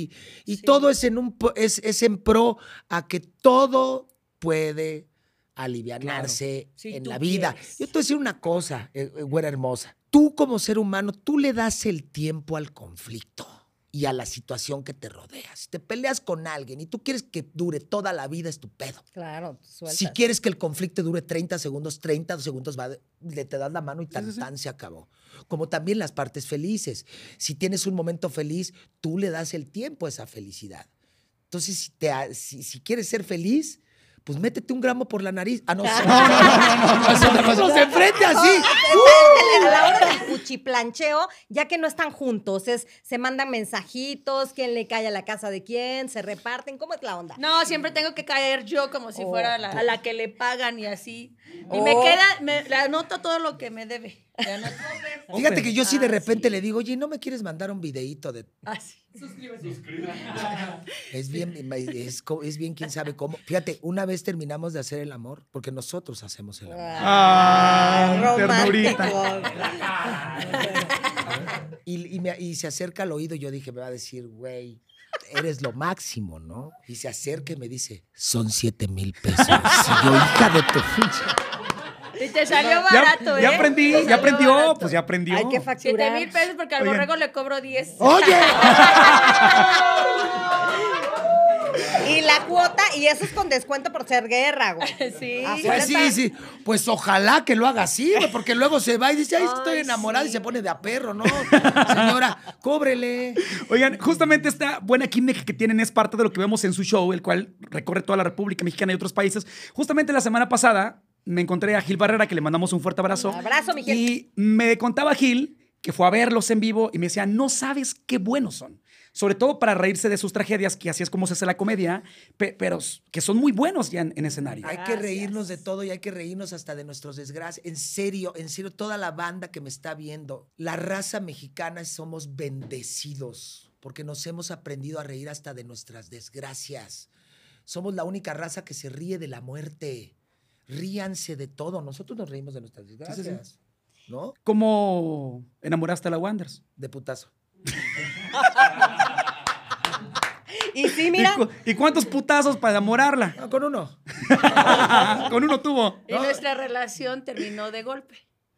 Speaker 3: y todo es en, un, es, es en pro a que todo puede alivianarse en la vida.
Speaker 6: quieres.
Speaker 3: Yo te voy a decir una cosa, eh, eh, güera hermosa. Tú como ser humano, tú le das el tiempo al conflicto y a la situación que te rodea. Si te peleas con alguien y tú quieres que dure toda la vida, es tu pedo.
Speaker 1: Claro, sueltas.
Speaker 3: Si quieres que el conflicto dure 30 segundos, 30 segundos, va, le te das la mano y tan, tan se acabó. Como también las partes felices. Si tienes un momento feliz, tú le das el tiempo a esa felicidad. Entonces, si, te, si, si quieres ser feliz, pues métete un gramo por la nariz. Ah, no, no, no, no, no, se enfrente así.
Speaker 1: Espérate, a la hora del cuchiplancheo, ya que no están juntos, es, se mandan mensajitos, quién le cae a la casa de quién, se reparten, ¿cómo es la onda?
Speaker 6: No, siempre tengo que caer yo como si
Speaker 1: Oh.
Speaker 6: fuera la, a la que le pagan y así. Y me
Speaker 1: Oh.
Speaker 6: queda, me le anoto todo lo que me debe.
Speaker 3: Fíjate que yo sí de
Speaker 6: Ah,
Speaker 3: repente
Speaker 6: sí.
Speaker 3: le digo, oye, ¿no me quieres mandar un videíto de. Es bien, es, co- es bien quién sabe cómo. Fíjate, una vez terminamos de hacer el amor, porque nosotros hacemos el amor.
Speaker 2: Ah, ternurita.
Speaker 3: Y, y me- y se acerca al oído y yo dije, me va a decir, güey, eres lo máximo, ¿no? Y se acerca y me dice, son siete mil pesos. Y yo, hija de tu.
Speaker 6: Y te salió
Speaker 2: Ya,
Speaker 6: barato, ¿eh?
Speaker 2: ya aprendí, ya aprendió,
Speaker 6: barato.
Speaker 2: pues ya aprendió.
Speaker 1: Hay que
Speaker 6: Siete
Speaker 1: facturar.
Speaker 6: mil pesos porque al
Speaker 2: Oigan.
Speaker 6: borrego le cobro 10.
Speaker 3: ¡Oye!
Speaker 1: La cuota, y eso es con descuento por ser guerra, güey.
Speaker 6: Sí.
Speaker 3: Pues sí, sí. Pues ojalá que lo haga así, güey, porque luego se va y dice, ay, estoy enamorada y se pone de a perro, ¿no? Señora, cóbrele.
Speaker 2: Oigan, justamente esta buena química que tienen es parte de lo que vemos en su show, el cual recorre toda la República Mexicana y otros países. Justamente la semana pasada me encontré a Gil Barrera, que le mandamos un fuerte abrazo.
Speaker 1: Abrazo, mi Gil.
Speaker 2: Y me contaba Gil que fue a verlos en vivo y me decía, no sabes qué buenos son. Sobre todo para reírse de sus tragedias, que así es como se hace la comedia, pe- pero que son muy buenos ya en, en escenario.
Speaker 3: Hay que reírnos de todo y hay que reírnos hasta de nuestros desgracias. En serio, en serio, toda la banda que me está viendo, la raza mexicana somos bendecidos porque nos hemos aprendido a reír hasta de nuestras desgracias. Somos la única raza que se ríe de la muerte. Ríanse de todo. Nosotros nos reímos de nuestras
Speaker 2: sí.
Speaker 3: desgracias. ¿No?
Speaker 2: ¿Cómo enamoraste a la Wanders?
Speaker 3: De putazo.
Speaker 1: Y sí,
Speaker 2: ¿Y,
Speaker 1: mira,
Speaker 2: cu- y cuántos putazos para enamorarla?
Speaker 3: No, con uno.
Speaker 2: Con uno tuvo.
Speaker 6: Y nuestra relación terminó de golpe.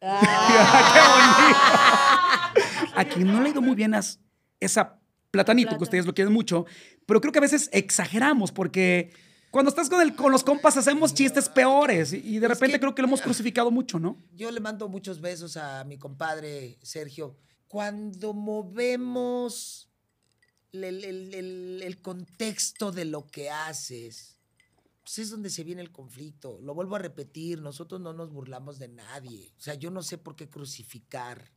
Speaker 2: A quien no le ha ido muy bien es esa platanito, que ustedes lo quieren mucho, pero creo que a veces exageramos porque cuando estás con, el, con los compas hacemos chistes peores y, de
Speaker 3: Es
Speaker 2: repente
Speaker 3: que-
Speaker 2: creo que lo hemos crucificado mucho, ¿no?
Speaker 3: Yo le mando muchos besos a mi compadre Sergio. Cuando movemos el, el- el- el contexto de lo que haces, pues es donde se viene el conflicto. Lo vuelvo a repetir, nosotros no nos burlamos de nadie. O sea, yo no sé por qué crucificar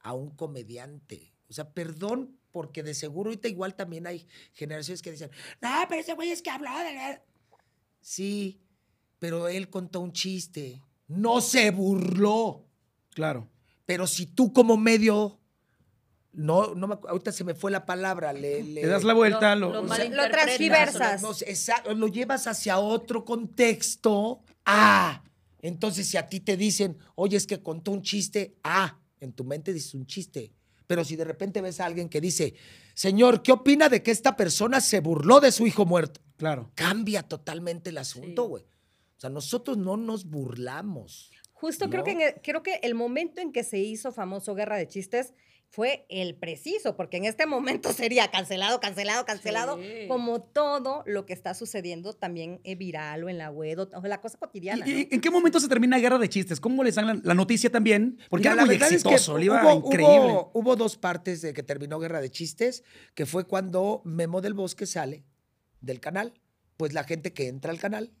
Speaker 3: a un comediante. O sea, perdón, porque de seguro ahorita igual también hay generaciones que dicen, no, pero ese güey es que habló de... la-". Sí, pero él contó un chiste. No se burló.
Speaker 2: Claro.
Speaker 3: Pero si tú como medio, no, no me ahorita se me fue la palabra, le, le-
Speaker 2: Le das la vuelta,
Speaker 6: Lo-
Speaker 2: lo,
Speaker 6: lo
Speaker 2: o
Speaker 6: mal-
Speaker 2: sea,
Speaker 1: lo transgiversas.
Speaker 3: no sé, exacto, lo llevas hacia otro contexto. Ah, entonces si a ti te dicen, oye, es que contó un chiste, ah, en tu mente dices un chiste. Pero si de repente ves a alguien que dice, señor, ¿qué opina de que esta persona se burló de su hijo muerto?
Speaker 2: claro.
Speaker 3: Cambia totalmente el asunto,
Speaker 6: Sí.
Speaker 3: güey. O sea, nosotros no nos burlamos.
Speaker 1: justo creo, que en el, creo que el momento en que se hizo famoso Guerra de Chistes fue el preciso, porque en este momento sería cancelado, cancelado, cancelado,
Speaker 6: Sí.
Speaker 1: como todo lo que está sucediendo también es viral o en la web, o, la cosa cotidiana.
Speaker 2: ¿Y- y
Speaker 1: ¿no?
Speaker 2: ¿En qué momento se termina Guerra de Chistes? ¿Cómo les dan la, la noticia también? Porque
Speaker 3: Mira,
Speaker 2: era muy
Speaker 3: verdad es que
Speaker 2: exitoso, le iba
Speaker 3: hubo,
Speaker 2: increíble.
Speaker 3: Hubo, hubo dos partes de que terminó Guerra de Chistes, que fue cuando Memo del Bosque sale del canal. Pues la gente que entra al canal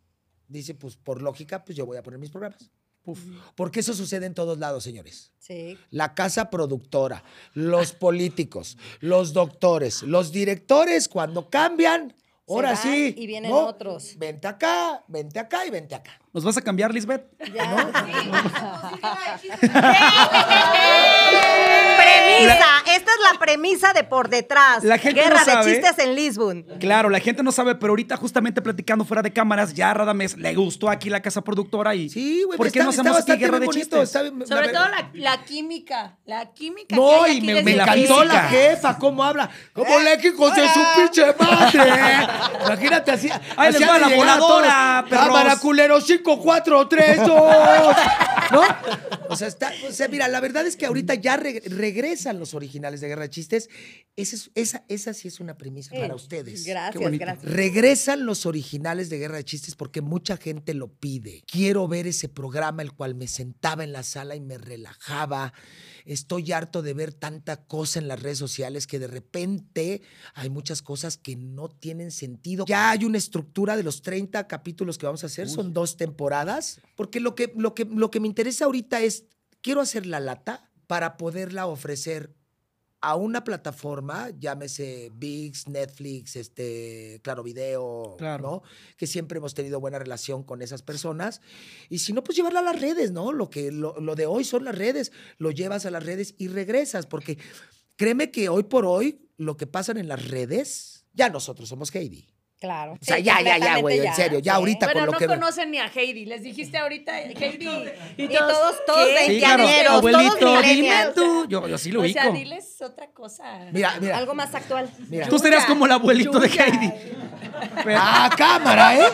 Speaker 3: dice, pues por lógica, pues yo voy a poner mis programas.
Speaker 2: Uf.
Speaker 3: Porque eso sucede en todos lados, señores.
Speaker 1: Sí.
Speaker 3: La casa productora, los políticos, los doctores, los directores, cuando cambian, ahora
Speaker 1: van
Speaker 3: sí.
Speaker 1: y vienen
Speaker 3: ¿no?
Speaker 1: otros.
Speaker 3: Vente acá, vente acá y vente acá.
Speaker 2: ¿Nos vas a cambiar, Lisbeth?
Speaker 1: Premisa, esta es la premisa de por detrás.
Speaker 2: La gente
Speaker 1: Guerra
Speaker 2: no sabe.
Speaker 1: de Chistes en Lisbon.
Speaker 2: Claro, la gente no sabe, pero ahorita justamente platicando fuera de cámaras, ya a Radames le gustó aquí la casa productora y
Speaker 3: Sí, güey.
Speaker 2: ¿por qué
Speaker 3: está-
Speaker 2: no hacemos aquí Guerra de
Speaker 3: bonito,
Speaker 2: Chistes?
Speaker 3: está
Speaker 6: Sobre
Speaker 3: la-
Speaker 6: todo la, la química. La química.
Speaker 3: No,
Speaker 6: que hay
Speaker 3: y
Speaker 6: aquí
Speaker 3: me, me encantó la jefa, cómo habla. Como le hijos de su pinche madre. Imagínate así.
Speaker 2: Ahí les va la voladora.
Speaker 3: Cámara culero 5, 4, 3, 2. ¿No? O sea, está, o sea, mira, la verdad es que ahorita ya re- regresan los originales de Guerra de Chistes. Esa, es- esa, esa sí es una premisa para ustedes.
Speaker 1: Gracias,
Speaker 2: bonito.
Speaker 1: gracias.
Speaker 3: Regresan los originales de Guerra de Chistes porque mucha gente lo pide. Quiero ver ese programa el cual me sentaba en la sala y me relajaba. Estoy harto de ver tanta cosa en las redes sociales que de repente hay muchas cosas que no tienen sentido. Ya hay una estructura de los 30 capítulos que vamos a hacer, son dos temporadas, porque lo que, lo que, lo que me interesa ahorita es, quiero hacer la lata para poderla ofrecer a una plataforma, llámese VIX, Netflix, este, Claro Video,
Speaker 2: Claro.
Speaker 3: ¿no? Que siempre hemos tenido buena relación con esas personas. Y si no, pues llevarla a las redes, ¿no? Lo, que, lo, lo de hoy son las redes. Lo llevas a las redes y regresas, porque créeme que hoy por hoy lo que pasan en las redes, ya nosotros somos Heidi.
Speaker 1: Claro.
Speaker 3: O sea,
Speaker 1: Sí,
Speaker 3: ya, ya, ya, güey, en serio, ya
Speaker 1: sí.
Speaker 3: ahorita
Speaker 6: Bueno,
Speaker 3: con lo
Speaker 6: no
Speaker 3: que...
Speaker 6: conocen ni a Heidi. Les dijiste ahorita Heidi. Y,
Speaker 1: Y todos, todos.
Speaker 2: Sí, claro.
Speaker 1: todos
Speaker 2: Abuelito, dime tú. Yo, yo sí lo
Speaker 6: O
Speaker 2: ubico.
Speaker 6: sea, diles otra cosa.
Speaker 3: Mira, mira.
Speaker 1: Algo más actual.
Speaker 3: mira.
Speaker 2: Tú serías como el abuelito de. Heidi. Pero-
Speaker 3: Ah, cámara, ¿eh?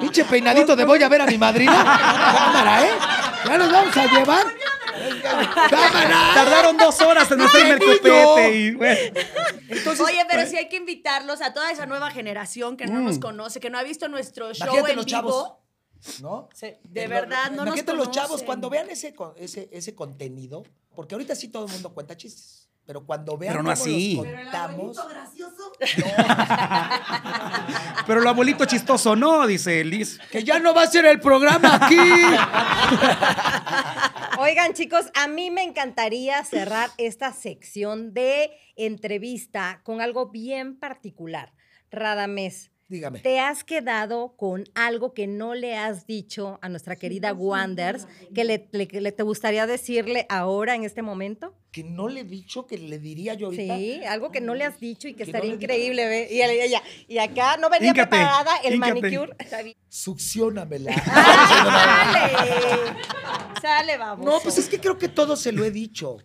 Speaker 3: Pinche peinadito de voy a ver a mi madrina. Cámara, ¿eh? Ya nos vamos a llevar. Cámara.
Speaker 2: Tardaron dos horas en hacerme el copete y, bueno.
Speaker 3: Entonces,
Speaker 6: Oye, pero sí hay que invitarlos a toda esa nueva generación que no
Speaker 3: Mm.
Speaker 6: nos conoce, que no ha visto nuestro show
Speaker 3: Imagínate
Speaker 6: en
Speaker 3: los
Speaker 6: vivo.
Speaker 3: chavos. ¿no?
Speaker 6: Se- de verdad, no nos
Speaker 3: los chavos cuando vean ese, ese, ese contenido, porque ahorita sí todo el mundo cuenta chistes, pero cuando vean
Speaker 2: Pero no
Speaker 3: cómo
Speaker 2: así.
Speaker 3: los contamos,
Speaker 2: Pero lo abuelito chistoso no, dice Liz.
Speaker 3: que ya no va a ser el programa aquí.
Speaker 1: Oigan, chicos, a mí me encantaría cerrar esta sección de entrevista con algo bien particular. Radamés,
Speaker 3: Dígame.
Speaker 1: ¿te has quedado con algo que no le has dicho a nuestra querida Wanders que le, le- que le- te gustaría decirle ahora en este momento?
Speaker 3: Que no le he dicho que le diría yo ahorita.
Speaker 1: Sí, algo que no le has dicho y que
Speaker 3: Que
Speaker 1: estaría
Speaker 3: no
Speaker 1: increíble. ¿ve? Y, y acá no venía
Speaker 2: Híncate,
Speaker 1: preparada el
Speaker 2: híncate.
Speaker 1: manicure.
Speaker 3: Succiónamela.
Speaker 6: Sale. Sale, vamos.
Speaker 3: No, pues es que creo que todo se lo he dicho.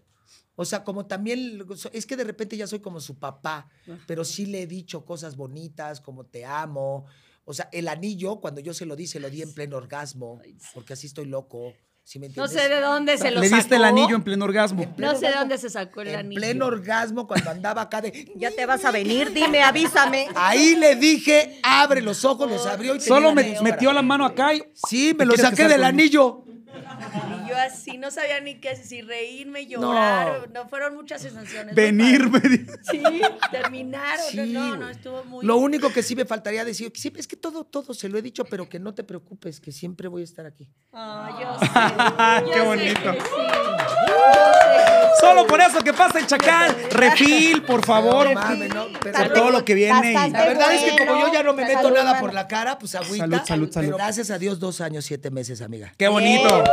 Speaker 3: O sea, como también, es que de repente ya soy como su papá, pero sí le he dicho cosas bonitas, como te amo. O sea, el anillo, cuando yo se lo di, se lo di en pleno orgasmo, porque así estoy loco. ¿sí me
Speaker 6: No sé de dónde se lo
Speaker 2: Le diste el
Speaker 6: sacó.
Speaker 2: anillo en pleno orgasmo.
Speaker 3: pleno
Speaker 6: No sé de dónde se sacó el
Speaker 3: En
Speaker 6: anillo.
Speaker 3: pleno orgasmo, cuando andaba acá de...
Speaker 1: Ya te vas a venir, dime, avísame.
Speaker 3: Ahí le dije, abre los ojos, los abrió y
Speaker 2: Solo me metió la mano acá y...
Speaker 3: Sí, me lo
Speaker 2: ¿Quieres
Speaker 3: saqué del anillo.
Speaker 6: Yo así no sabía ni qué si reírme, llorar. No, fueron muchas sensaciones.
Speaker 2: Venirme.
Speaker 6: Sí, terminar. o no,
Speaker 3: Sí,
Speaker 6: no, no,
Speaker 3: güey.
Speaker 6: estuvo muy.
Speaker 3: Lo único que sí me faltaría decir, que siempre es que todo, todo se lo he dicho, pero que no te preocupes, que siempre voy a estar aquí.
Speaker 6: Ah, yo sé.
Speaker 2: Qué
Speaker 6: sé
Speaker 2: bonito.
Speaker 6: que sí. Yo sé que sí.
Speaker 2: Solo por eso que pasa el chacal. Refil, por favor.
Speaker 3: No no,
Speaker 2: Por todo lo que viene. y-
Speaker 3: La verdad es que como yo ya no me meto
Speaker 1: Salud,
Speaker 3: nada
Speaker 1: mano.
Speaker 3: por la cara, pues agüita.
Speaker 2: Salud, salud, salud.
Speaker 3: Pero gracias a Dios, dos años, siete meses, amiga.
Speaker 2: Qué bonito.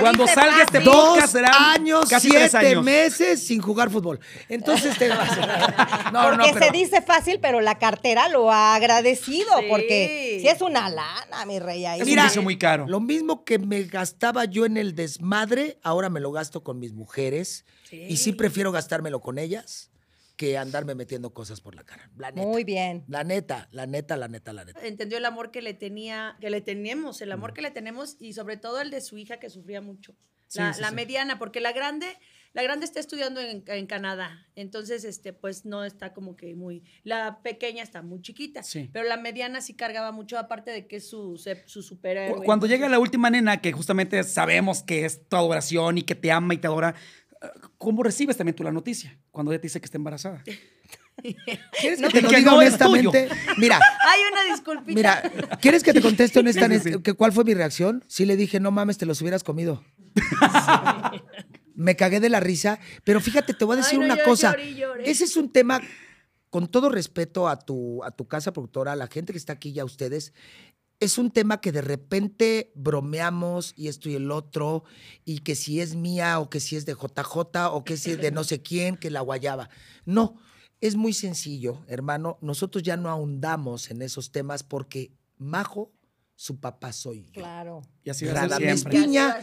Speaker 2: Cuando
Speaker 1: dice
Speaker 2: salga este podcast
Speaker 3: Dos
Speaker 2: serán
Speaker 3: años,
Speaker 2: casi
Speaker 3: siete
Speaker 2: tres años.
Speaker 3: meses sin jugar fútbol. Entonces te vas. No, no,
Speaker 1: porque
Speaker 3: pero-
Speaker 1: se dice fácil, pero la cartera lo ha agradecido.
Speaker 6: Sí.
Speaker 1: Porque si es una lana, mi rey. Ahí
Speaker 2: Es
Speaker 3: Mira,
Speaker 2: un vicio muy caro.
Speaker 3: Lo mismo que me gastaba yo en el desmadre, ahora me lo gasto con mis mujeres. Y sí prefiero gastármelo con ellas que andarme metiendo cosas por la cara. La neta.
Speaker 1: Muy bien.
Speaker 3: La neta, la neta, la neta, la neta.
Speaker 6: Entendió el amor que le tenía, que le tenemos, el amor que le tenemos y sobre todo el de su hija que sufría mucho. La,
Speaker 2: Sí, sí,
Speaker 6: la
Speaker 2: sí.
Speaker 6: mediana, porque la grande, la grande está estudiando en, en Canadá, entonces este, pues no está como que muy, la pequeña está muy chiquita,
Speaker 2: Sí.
Speaker 6: pero la mediana sí cargaba mucho, aparte de que es su, su superhéroe.
Speaker 2: Cu- Cuando llega la última nena, que justamente sabemos que es tu adoración y que te ama y te adora, ¿cómo recibes también tú la noticia cuando ella te dice que está embarazada?
Speaker 3: ¿Quieres que
Speaker 2: No,
Speaker 3: te lo
Speaker 2: que
Speaker 3: diga
Speaker 2: no
Speaker 3: honestamente? Mira,
Speaker 6: Hay una disculpita.
Speaker 3: mira, ¿quieres que te conteste honestamente
Speaker 2: Sí, sí, sí.
Speaker 3: que cuál fue mi reacción? Sí le dije, no mames, te los hubieras comido. Me cagué de la risa, pero fíjate, te voy a decir
Speaker 6: Ay, no,
Speaker 3: una cosa. Ese es un tema, con todo respeto a tu, a tu casa productora, a la gente que está aquí y a ustedes, es un tema que de repente bromeamos y esto y el otro, y que si es mía o que si es de JJ o que si es de no sé quién, que la guayaba. No, es muy sencillo, hermano. Nosotros ya no ahondamos en esos temas porque Majo, su papá soy yo.
Speaker 1: Claro.
Speaker 2: Y así
Speaker 3: Radamés. Piña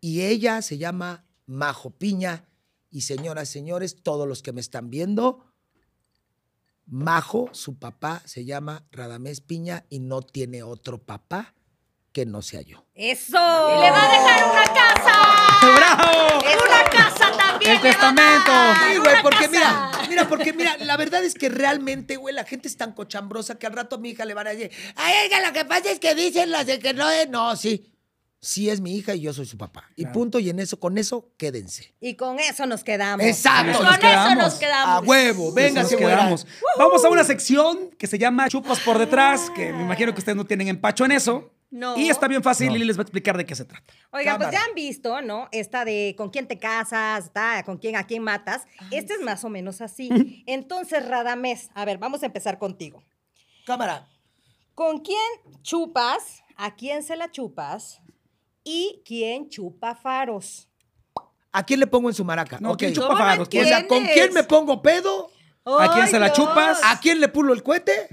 Speaker 3: y ella se llama Majo Piña. Y señoras, señores, todos los que me están viendo, Majo, su papá se llama Radamés Piña y no tiene otro papá que no sea yo.
Speaker 1: ¡Eso!
Speaker 6: Y le va a dejar una casa.
Speaker 2: ¡Bravo! Una casa también. El testamento.
Speaker 3: Sí, güey, porque mira, mira, porque mira, la verdad es que realmente, güey, la gente es tan cochambrosa que al rato a mi hija le van a decir, ay, oiga, lo que pasa es que dicen las de que no es. No, sí. Sí es mi hija y yo soy su papá. Y punto, y en eso, con eso, quédense.
Speaker 1: Y con eso nos quedamos.
Speaker 3: Exacto.
Speaker 2: Con
Speaker 6: Con
Speaker 2: nos
Speaker 6: eso
Speaker 2: quedamos.
Speaker 6: nos quedamos.
Speaker 3: A huevo, venga, se
Speaker 2: quedamos. Vamos a una sección que se llama Chupas por detrás, que me imagino que ustedes no tienen empacho en eso.
Speaker 6: No.
Speaker 2: Y está bien fácil, Lili les va a explicar de qué se trata.
Speaker 1: Oigan, pues
Speaker 3: Cámara.
Speaker 1: ya han visto, ¿no? Esta de con quién te casas, está, con quién, a quién matas. este es más o menos así. Entonces, Radamés, a ver, vamos a empezar contigo.
Speaker 3: Cámara.
Speaker 1: ¿Con quién chupas? ¿A quién se la chupas? ¿Y quién chupa faros?
Speaker 3: ¿A quién le pongo en su maraca?
Speaker 2: No. ¿quién chupa
Speaker 6: ¿Cómo me
Speaker 2: faros? ¿Quién-
Speaker 3: O sea, ¿con
Speaker 6: ¿Quién
Speaker 3: quién me pongo pedo?
Speaker 2: ¿A quién se la
Speaker 6: Dios.
Speaker 2: chupas?
Speaker 3: ¿A quién le pulo el cohete?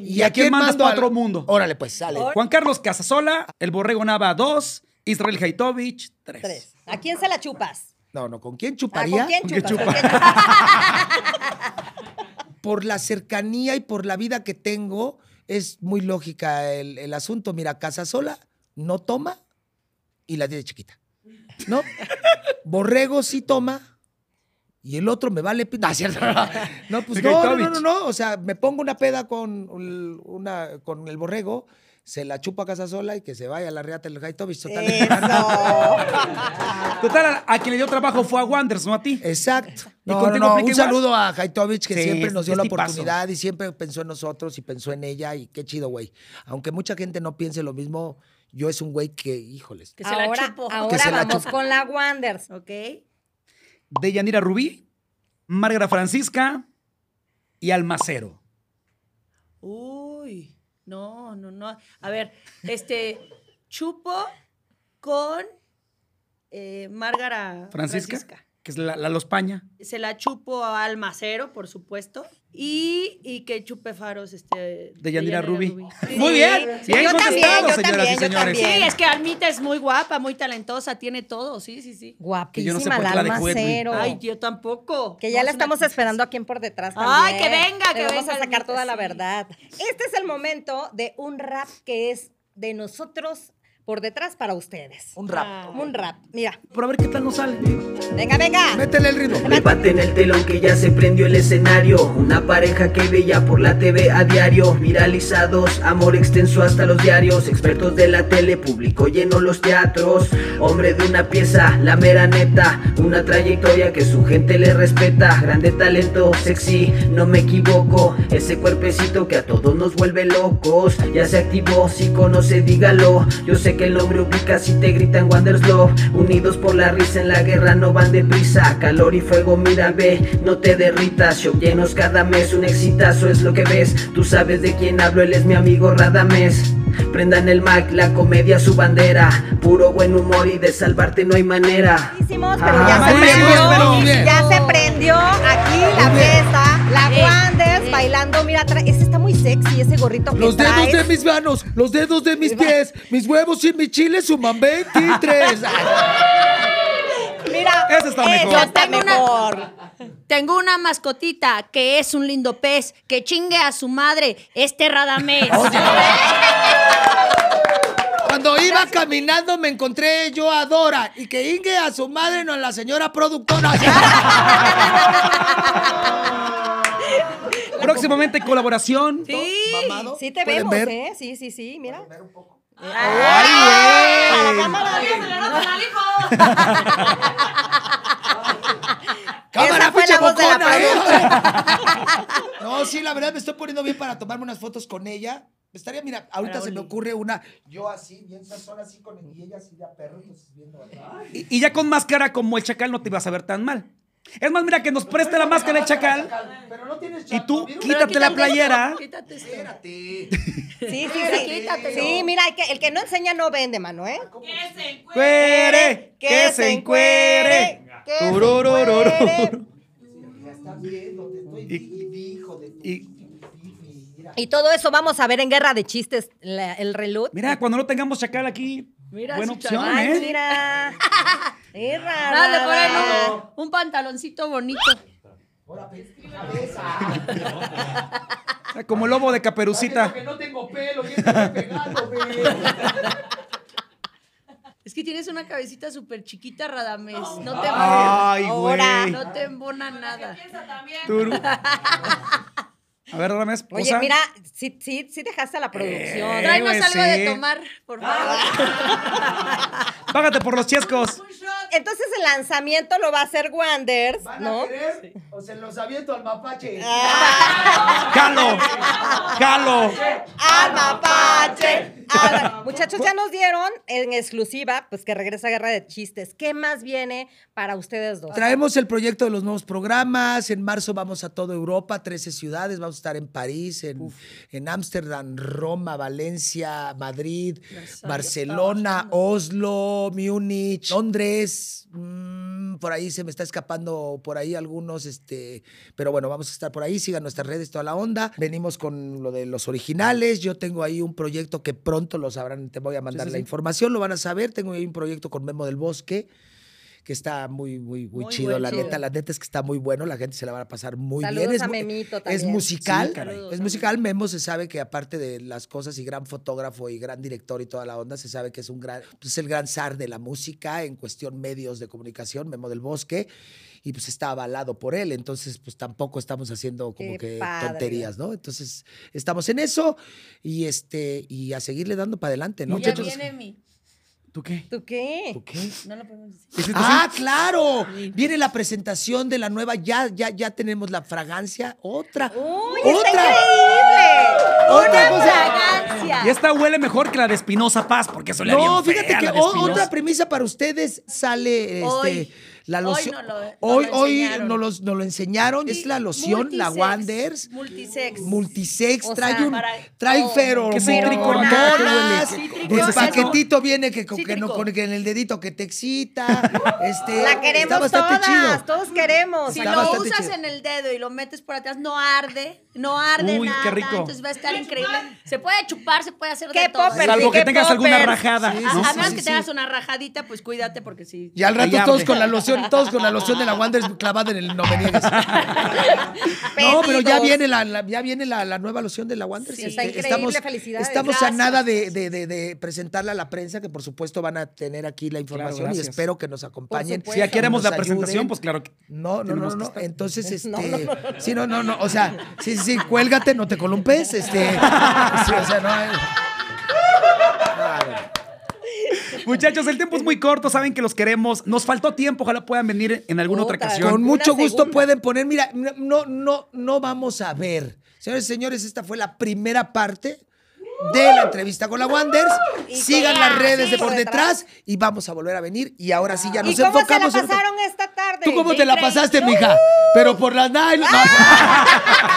Speaker 2: ¿Y a quién mandas
Speaker 3: mando
Speaker 2: pa'
Speaker 3: al-
Speaker 2: otro mundo?
Speaker 3: Órale, pues, sale.
Speaker 2: Juan Carlos Casasola, el Borrego Nava 2, Israel Haitovich 3.
Speaker 1: Tres. ¿A quién se la chupas?
Speaker 3: No, no, ¿con quién
Speaker 1: ¿A
Speaker 3: chuparía?
Speaker 1: ¿Con quién
Speaker 2: ¿Con quién
Speaker 1: chupas? quién-
Speaker 3: Por la cercanía y por la vida que tengo, es muy lógica el, el asunto. Mira, Casasola no toma y la tiene chiquita. ¿No? Borrego sí toma y el otro me vale. pi- No, cierto. No, pues no, no, no, no, no. O sea, me pongo una peda con, el- una, con el borrego, se la chupa a Casasola y que se vaya a la reata del Haitovich. Total.
Speaker 1: Eso.
Speaker 2: Total, a, a quien le dio trabajo fue a Wanders, no a ti.
Speaker 3: Exacto.
Speaker 2: ¿Y
Speaker 3: No,
Speaker 2: contigo
Speaker 3: no, Un saludo a Haitovich que
Speaker 2: Sí,
Speaker 3: siempre nos dio la
Speaker 2: tipazo.
Speaker 3: oportunidad y siempre pensó en nosotros y pensó en ella y qué chido, güey. Aunque mucha gente no piense lo mismo, yo es un güey que, híjoles.
Speaker 6: Que se la
Speaker 1: ahora
Speaker 6: chupo.
Speaker 1: ahora
Speaker 3: Que se la
Speaker 1: vamos
Speaker 3: chupo.
Speaker 1: con la Wanders.
Speaker 6: Ok.
Speaker 2: De Yanira Rubí, Márgara Francisca y Almacero.
Speaker 6: Uy, no, no, no. A ver, este, chupo con eh, Márgara
Speaker 2: Francisca,
Speaker 6: Francisca.
Speaker 2: que es la, la Los Paña.
Speaker 6: Se la chupo a Almacero, por supuesto. Y, y que chupe faros este,
Speaker 2: De Yanira Rubí.
Speaker 6: Sí.
Speaker 2: Muy bien.
Speaker 1: Sí,
Speaker 2: Bien
Speaker 1: yo también, yo
Speaker 2: señoras
Speaker 1: también,
Speaker 2: y
Speaker 1: yo
Speaker 2: señores.
Speaker 6: Sí,
Speaker 1: también.
Speaker 6: es que Almita es muy guapa, muy talentosa, tiene todo, sí, sí, sí.
Speaker 2: Que yo no
Speaker 1: Guapísima la
Speaker 2: Edwin.
Speaker 1: almacero.
Speaker 6: Ay, yo tampoco.
Speaker 1: Que ya
Speaker 6: No,
Speaker 1: la
Speaker 6: una
Speaker 1: estamos esperando aquí en por detrás también.
Speaker 6: Ay, que venga, que
Speaker 1: Le vamos
Speaker 6: venga,
Speaker 1: a sacar toda la
Speaker 6: sí.
Speaker 1: verdad. Este es el momento de un rap que es de nosotros por detrás para ustedes.
Speaker 3: Un rap.
Speaker 6: Ah.
Speaker 1: Un rap. Mira.
Speaker 2: Pero a ver qué tal nos sale.
Speaker 1: Venga, venga.
Speaker 3: Métele el ritmo.
Speaker 5: Levanten el telón que ya se prendió el escenario Una pareja que veía por la TV a diario Viralizados, amor extenso hasta los diarios Expertos de la tele, público lleno los teatros Hombre de una pieza, la mera neta Una trayectoria que su gente le respeta Grande talento, sexy, no me equivoco Ese cuerpecito que a todos nos vuelve locos Ya se activó, si conoce dígalo Yo sé que el nombre ubica si te gritan Wanderslove Unidos por la risa en la guerra no van deprisa Calor y fuego, mira ve, no te derritas Show llenos cada mes, un exitazo es lo que ves Tú sabes de quién hablo, él es mi amigo Radames Prendan el mic, la comedia su bandera Puro buen humor y de salvarte no hay manera
Speaker 1: Hicimos, pero
Speaker 2: Ah,
Speaker 1: ya se prendió. Ya se prendió aquí la fiesta. La Wanders
Speaker 6: eh.
Speaker 1: bailando. Mira, ese sexy, ese gorrito que
Speaker 3: Los dedos de mis manos, los dedos de mis pies, mis huevos y mi chile suman 23.
Speaker 1: Mira,
Speaker 2: Ese está mejor.
Speaker 1: Eso está
Speaker 6: Tengo una-
Speaker 1: mejor.
Speaker 6: Tengo una mascotita que es un lindo pez, que chingue a su madre, este Radamés.
Speaker 3: Cuando iba caminando me encontré yo a Dora y que ingue a su madre, no a la señora productora.
Speaker 2: Próximamente colaboración.
Speaker 6: Sí.
Speaker 3: Mamado.
Speaker 1: Sí te
Speaker 3: ¿Pueden
Speaker 1: vemos,
Speaker 3: ver?
Speaker 1: ¿eh? Sí, sí, sí, mira.
Speaker 3: Cámara, pinche
Speaker 1: la voz de la
Speaker 3: bocona, ¿eh? No, sí, la verdad me estoy poniendo bien para tomarme unas fotos con ella. Estaría, mira, ahorita se me ocurre una. Yo así, bien sazón, así con y ella así de a perro, entonces viendo acá.
Speaker 2: Y, y ya con máscara como el chacal no te ibas a ver tan mal. Es más, mira que nos preste la máscara el chacal.
Speaker 3: Pero no tienes
Speaker 2: Y tú quítate la playera.
Speaker 6: Quítate.
Speaker 3: Espérate.
Speaker 1: Sí, sí, sí.
Speaker 6: quítatelo.
Speaker 1: Sí, mira, el que, el que no enseña no vende, mano, ¿eh?
Speaker 2: Que se encuere.
Speaker 1: que se
Speaker 2: Tururururu.
Speaker 1: encuere.
Speaker 3: Ya estás viendo, te estoy dijo de tu
Speaker 2: y-
Speaker 1: todo eso vamos a ver en Guerra de Chistes, la- el relut.
Speaker 2: Mira, cuando no tengamos chacal aquí,
Speaker 6: Mira
Speaker 2: buena
Speaker 6: su
Speaker 2: opción.
Speaker 1: Ay,
Speaker 2: ¿eh?
Speaker 1: mira. Es rara.
Speaker 6: Nada, le ponen un, un pantaloncito bonito.
Speaker 3: Ahora,
Speaker 2: Como lobo de caperucita.
Speaker 3: que no tengo pelo y estoy pegando,
Speaker 6: Es que tienes una cabecita súper chiquita, Radames. No te
Speaker 2: Ay,
Speaker 1: Ahora.
Speaker 2: güey.
Speaker 6: No te embona nada.
Speaker 2: Turu. A ver, Rames,
Speaker 1: Oye,
Speaker 2: posa.
Speaker 1: mira, sí, sí, sí dejaste a la producción.
Speaker 2: Eh,
Speaker 6: Tráenos algo
Speaker 2: sí.
Speaker 6: de tomar, por favor.
Speaker 2: Págate por los chescos.
Speaker 1: Entonces el lanzamiento lo va a hacer Wanders, ¿no?
Speaker 3: O se los aviento al mapache.
Speaker 2: ¡Jalo! ¡Jalo!
Speaker 1: ¡Al mapache! Al- Muchachos, ya nos dieron en exclusiva, pues que regresa Guerra de Chistes. ¿Qué más viene para ustedes dos?
Speaker 3: Traemos el proyecto de los nuevos programas. En marzo vamos a toda Europa, 13 ciudades. Vamos a estar en París, en en Ámsterdam, Roma, Valencia, Madrid, Barcelona, Oslo, Múnich, Londres. mm, por ahí se me está escapando por ahí algunos, este, pero bueno, vamos a estar por ahí. Sigan nuestras redes, toda la onda. Venimos con lo de los originales. Yo tengo ahí un proyecto que pronto lo sabrán. Te voy a mandar
Speaker 2: sí,
Speaker 3: la
Speaker 2: sí.
Speaker 3: información, lo van a saber. Tengo ahí un proyecto con Memo del Bosque que está muy, muy, muy,
Speaker 6: Muy
Speaker 3: chido. La
Speaker 6: chido.
Speaker 3: neta, la neta es que está muy bueno. La gente se la va a pasar muy
Speaker 1: Saludos
Speaker 3: bien. Es,
Speaker 1: a Memito
Speaker 3: es
Speaker 1: también.
Speaker 3: musical.
Speaker 2: Sí, caray.
Speaker 3: es musical. Memo se sabe que aparte de las cosas y gran fotógrafo y gran director y toda la onda, se sabe que es un gran, es el gran zar de la música en cuestión medios de comunicación, Memo del Bosque. Y pues está avalado por él, entonces pues tampoco estamos haciendo como
Speaker 1: Qué
Speaker 3: que
Speaker 1: padre.
Speaker 3: tonterías, ¿no? Entonces estamos en eso y este y a seguirle dando para adelante, ¿no?
Speaker 6: Ya viene mi.
Speaker 2: ¿Tú qué?
Speaker 1: ¿Tú qué?
Speaker 3: ¿Tú qué?
Speaker 6: No lo podemos decir.
Speaker 2: ¿Hiciste
Speaker 3: Ah, claro. Viene la presentación de la nueva, ya, ya, ya tenemos la fragancia. Otra.
Speaker 1: ¡Uy,
Speaker 3: otra.
Speaker 1: está increíble!
Speaker 3: Otra cosa.
Speaker 6: fragancia.
Speaker 2: Y esta huele mejor que la de Espinosa Paz, porque eso le
Speaker 3: No, fíjate
Speaker 2: fea,
Speaker 3: que otra premisa para ustedes sale
Speaker 6: Hoy.
Speaker 3: La
Speaker 6: Hoy
Speaker 3: loción.
Speaker 6: no lo- no
Speaker 3: hoy
Speaker 6: lo
Speaker 3: hoy nos, los- nos lo enseñaron. Es la loción, la
Speaker 6: Multisex,
Speaker 3: Wonders.
Speaker 6: Multisex.
Speaker 3: Multisex,
Speaker 1: O
Speaker 3: trae
Speaker 1: sea,
Speaker 3: un,
Speaker 6: para-
Speaker 3: trae
Speaker 6: oh,
Speaker 3: feromonas.
Speaker 2: ¿Qué cítrico, no? ¿Qué
Speaker 3: El paquetito viene que, con, que, no, con que en el dedito que te excita. Este,
Speaker 1: La
Speaker 3: está
Speaker 1: queremos
Speaker 3: bastante
Speaker 1: todas,
Speaker 3: chido.
Speaker 1: todos queremos.
Speaker 6: Si
Speaker 3: Está
Speaker 6: lo usas
Speaker 3: chido.
Speaker 6: en el dedo y lo metes por atrás, no arde, no arde
Speaker 2: Uy,
Speaker 6: nada.
Speaker 2: qué rico.
Speaker 6: Entonces va a estar increíble. Se puede chupar, se puede hacer
Speaker 1: ¿Qué
Speaker 6: de todo.
Speaker 1: popper?
Speaker 2: Salvo que
Speaker 1: ¿Qué
Speaker 2: tengas alguna rajada.
Speaker 3: Sí,
Speaker 2: ¿no?
Speaker 6: a menos
Speaker 3: sí,
Speaker 6: que
Speaker 3: sí.
Speaker 6: tengas una rajadita, pues cuídate porque sí.
Speaker 3: Y al rato todos con la loción, todos con la loción de la Wonders clavada en el no. No, pero ya viene la, ya viene la, nueva loción de la Wonders.
Speaker 1: Sí, está increíble, felicidades.
Speaker 3: Estamos a nada de, de- de- de presentarla a la prensa, que por supuesto van a tener aquí la información y espero que nos acompañen.
Speaker 2: Si ya queremos la presentación,
Speaker 3: ayuden.
Speaker 2: pues claro que.
Speaker 3: No, no, no, no. Entonces, este.
Speaker 1: No, no, no,
Speaker 3: Sí, no, no, no. O sea, sí, sí, sí, cuélgate, no te columpes. Este. sí, o sea, no. hay-
Speaker 2: Muchachos, el tiempo es muy corto, saben que los queremos. Nos faltó tiempo, ojalá puedan venir en alguna otra ocasión.
Speaker 3: Con mucho gusto
Speaker 1: segunda.
Speaker 3: pueden poner, mira, no, no, no vamos a ver. Señores y señores, esta fue la primera parte de la entrevista con la Wonders.
Speaker 1: Y
Speaker 3: Sigan las
Speaker 1: la-
Speaker 3: redes
Speaker 1: sí,
Speaker 3: de por detrás y vamos a volver a venir. Y ahora sí ya
Speaker 1: ¿Y
Speaker 3: nos
Speaker 1: cómo se la
Speaker 3: enfocamos. en-
Speaker 1: pasaron esta tarde?
Speaker 3: ¿Tú cómo te la pasaste, mija? Pero por las nylon.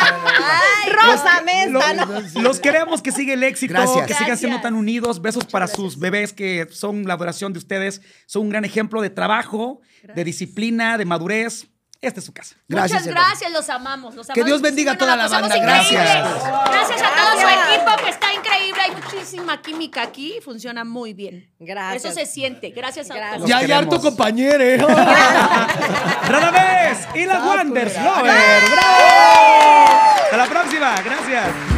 Speaker 1: ¡Ay, Rosa Mesta! no.
Speaker 2: Los queremos que siga el éxito,
Speaker 3: Gracias.
Speaker 2: que sigan siendo tan unidos. Besos para sus bebés que son la adoración de ustedes. Son un gran ejemplo de trabajo, de disciplina, de madurez. Esta es su casa.
Speaker 3: Gracias,
Speaker 6: Muchas gracias, los amamos.
Speaker 3: Que Dios bendiga a toda la banda. Gracias.
Speaker 6: Gracias a todo su equipo que está increíble. Hay muchísima química aquí funciona muy bien.
Speaker 1: Gracias.
Speaker 6: Eso se siente. Gracias a todos.
Speaker 3: Ya hay harto compañero.
Speaker 2: Rara vez. Y las Wonders Lover. ¡Bravo! Hasta la próxima. Gracias.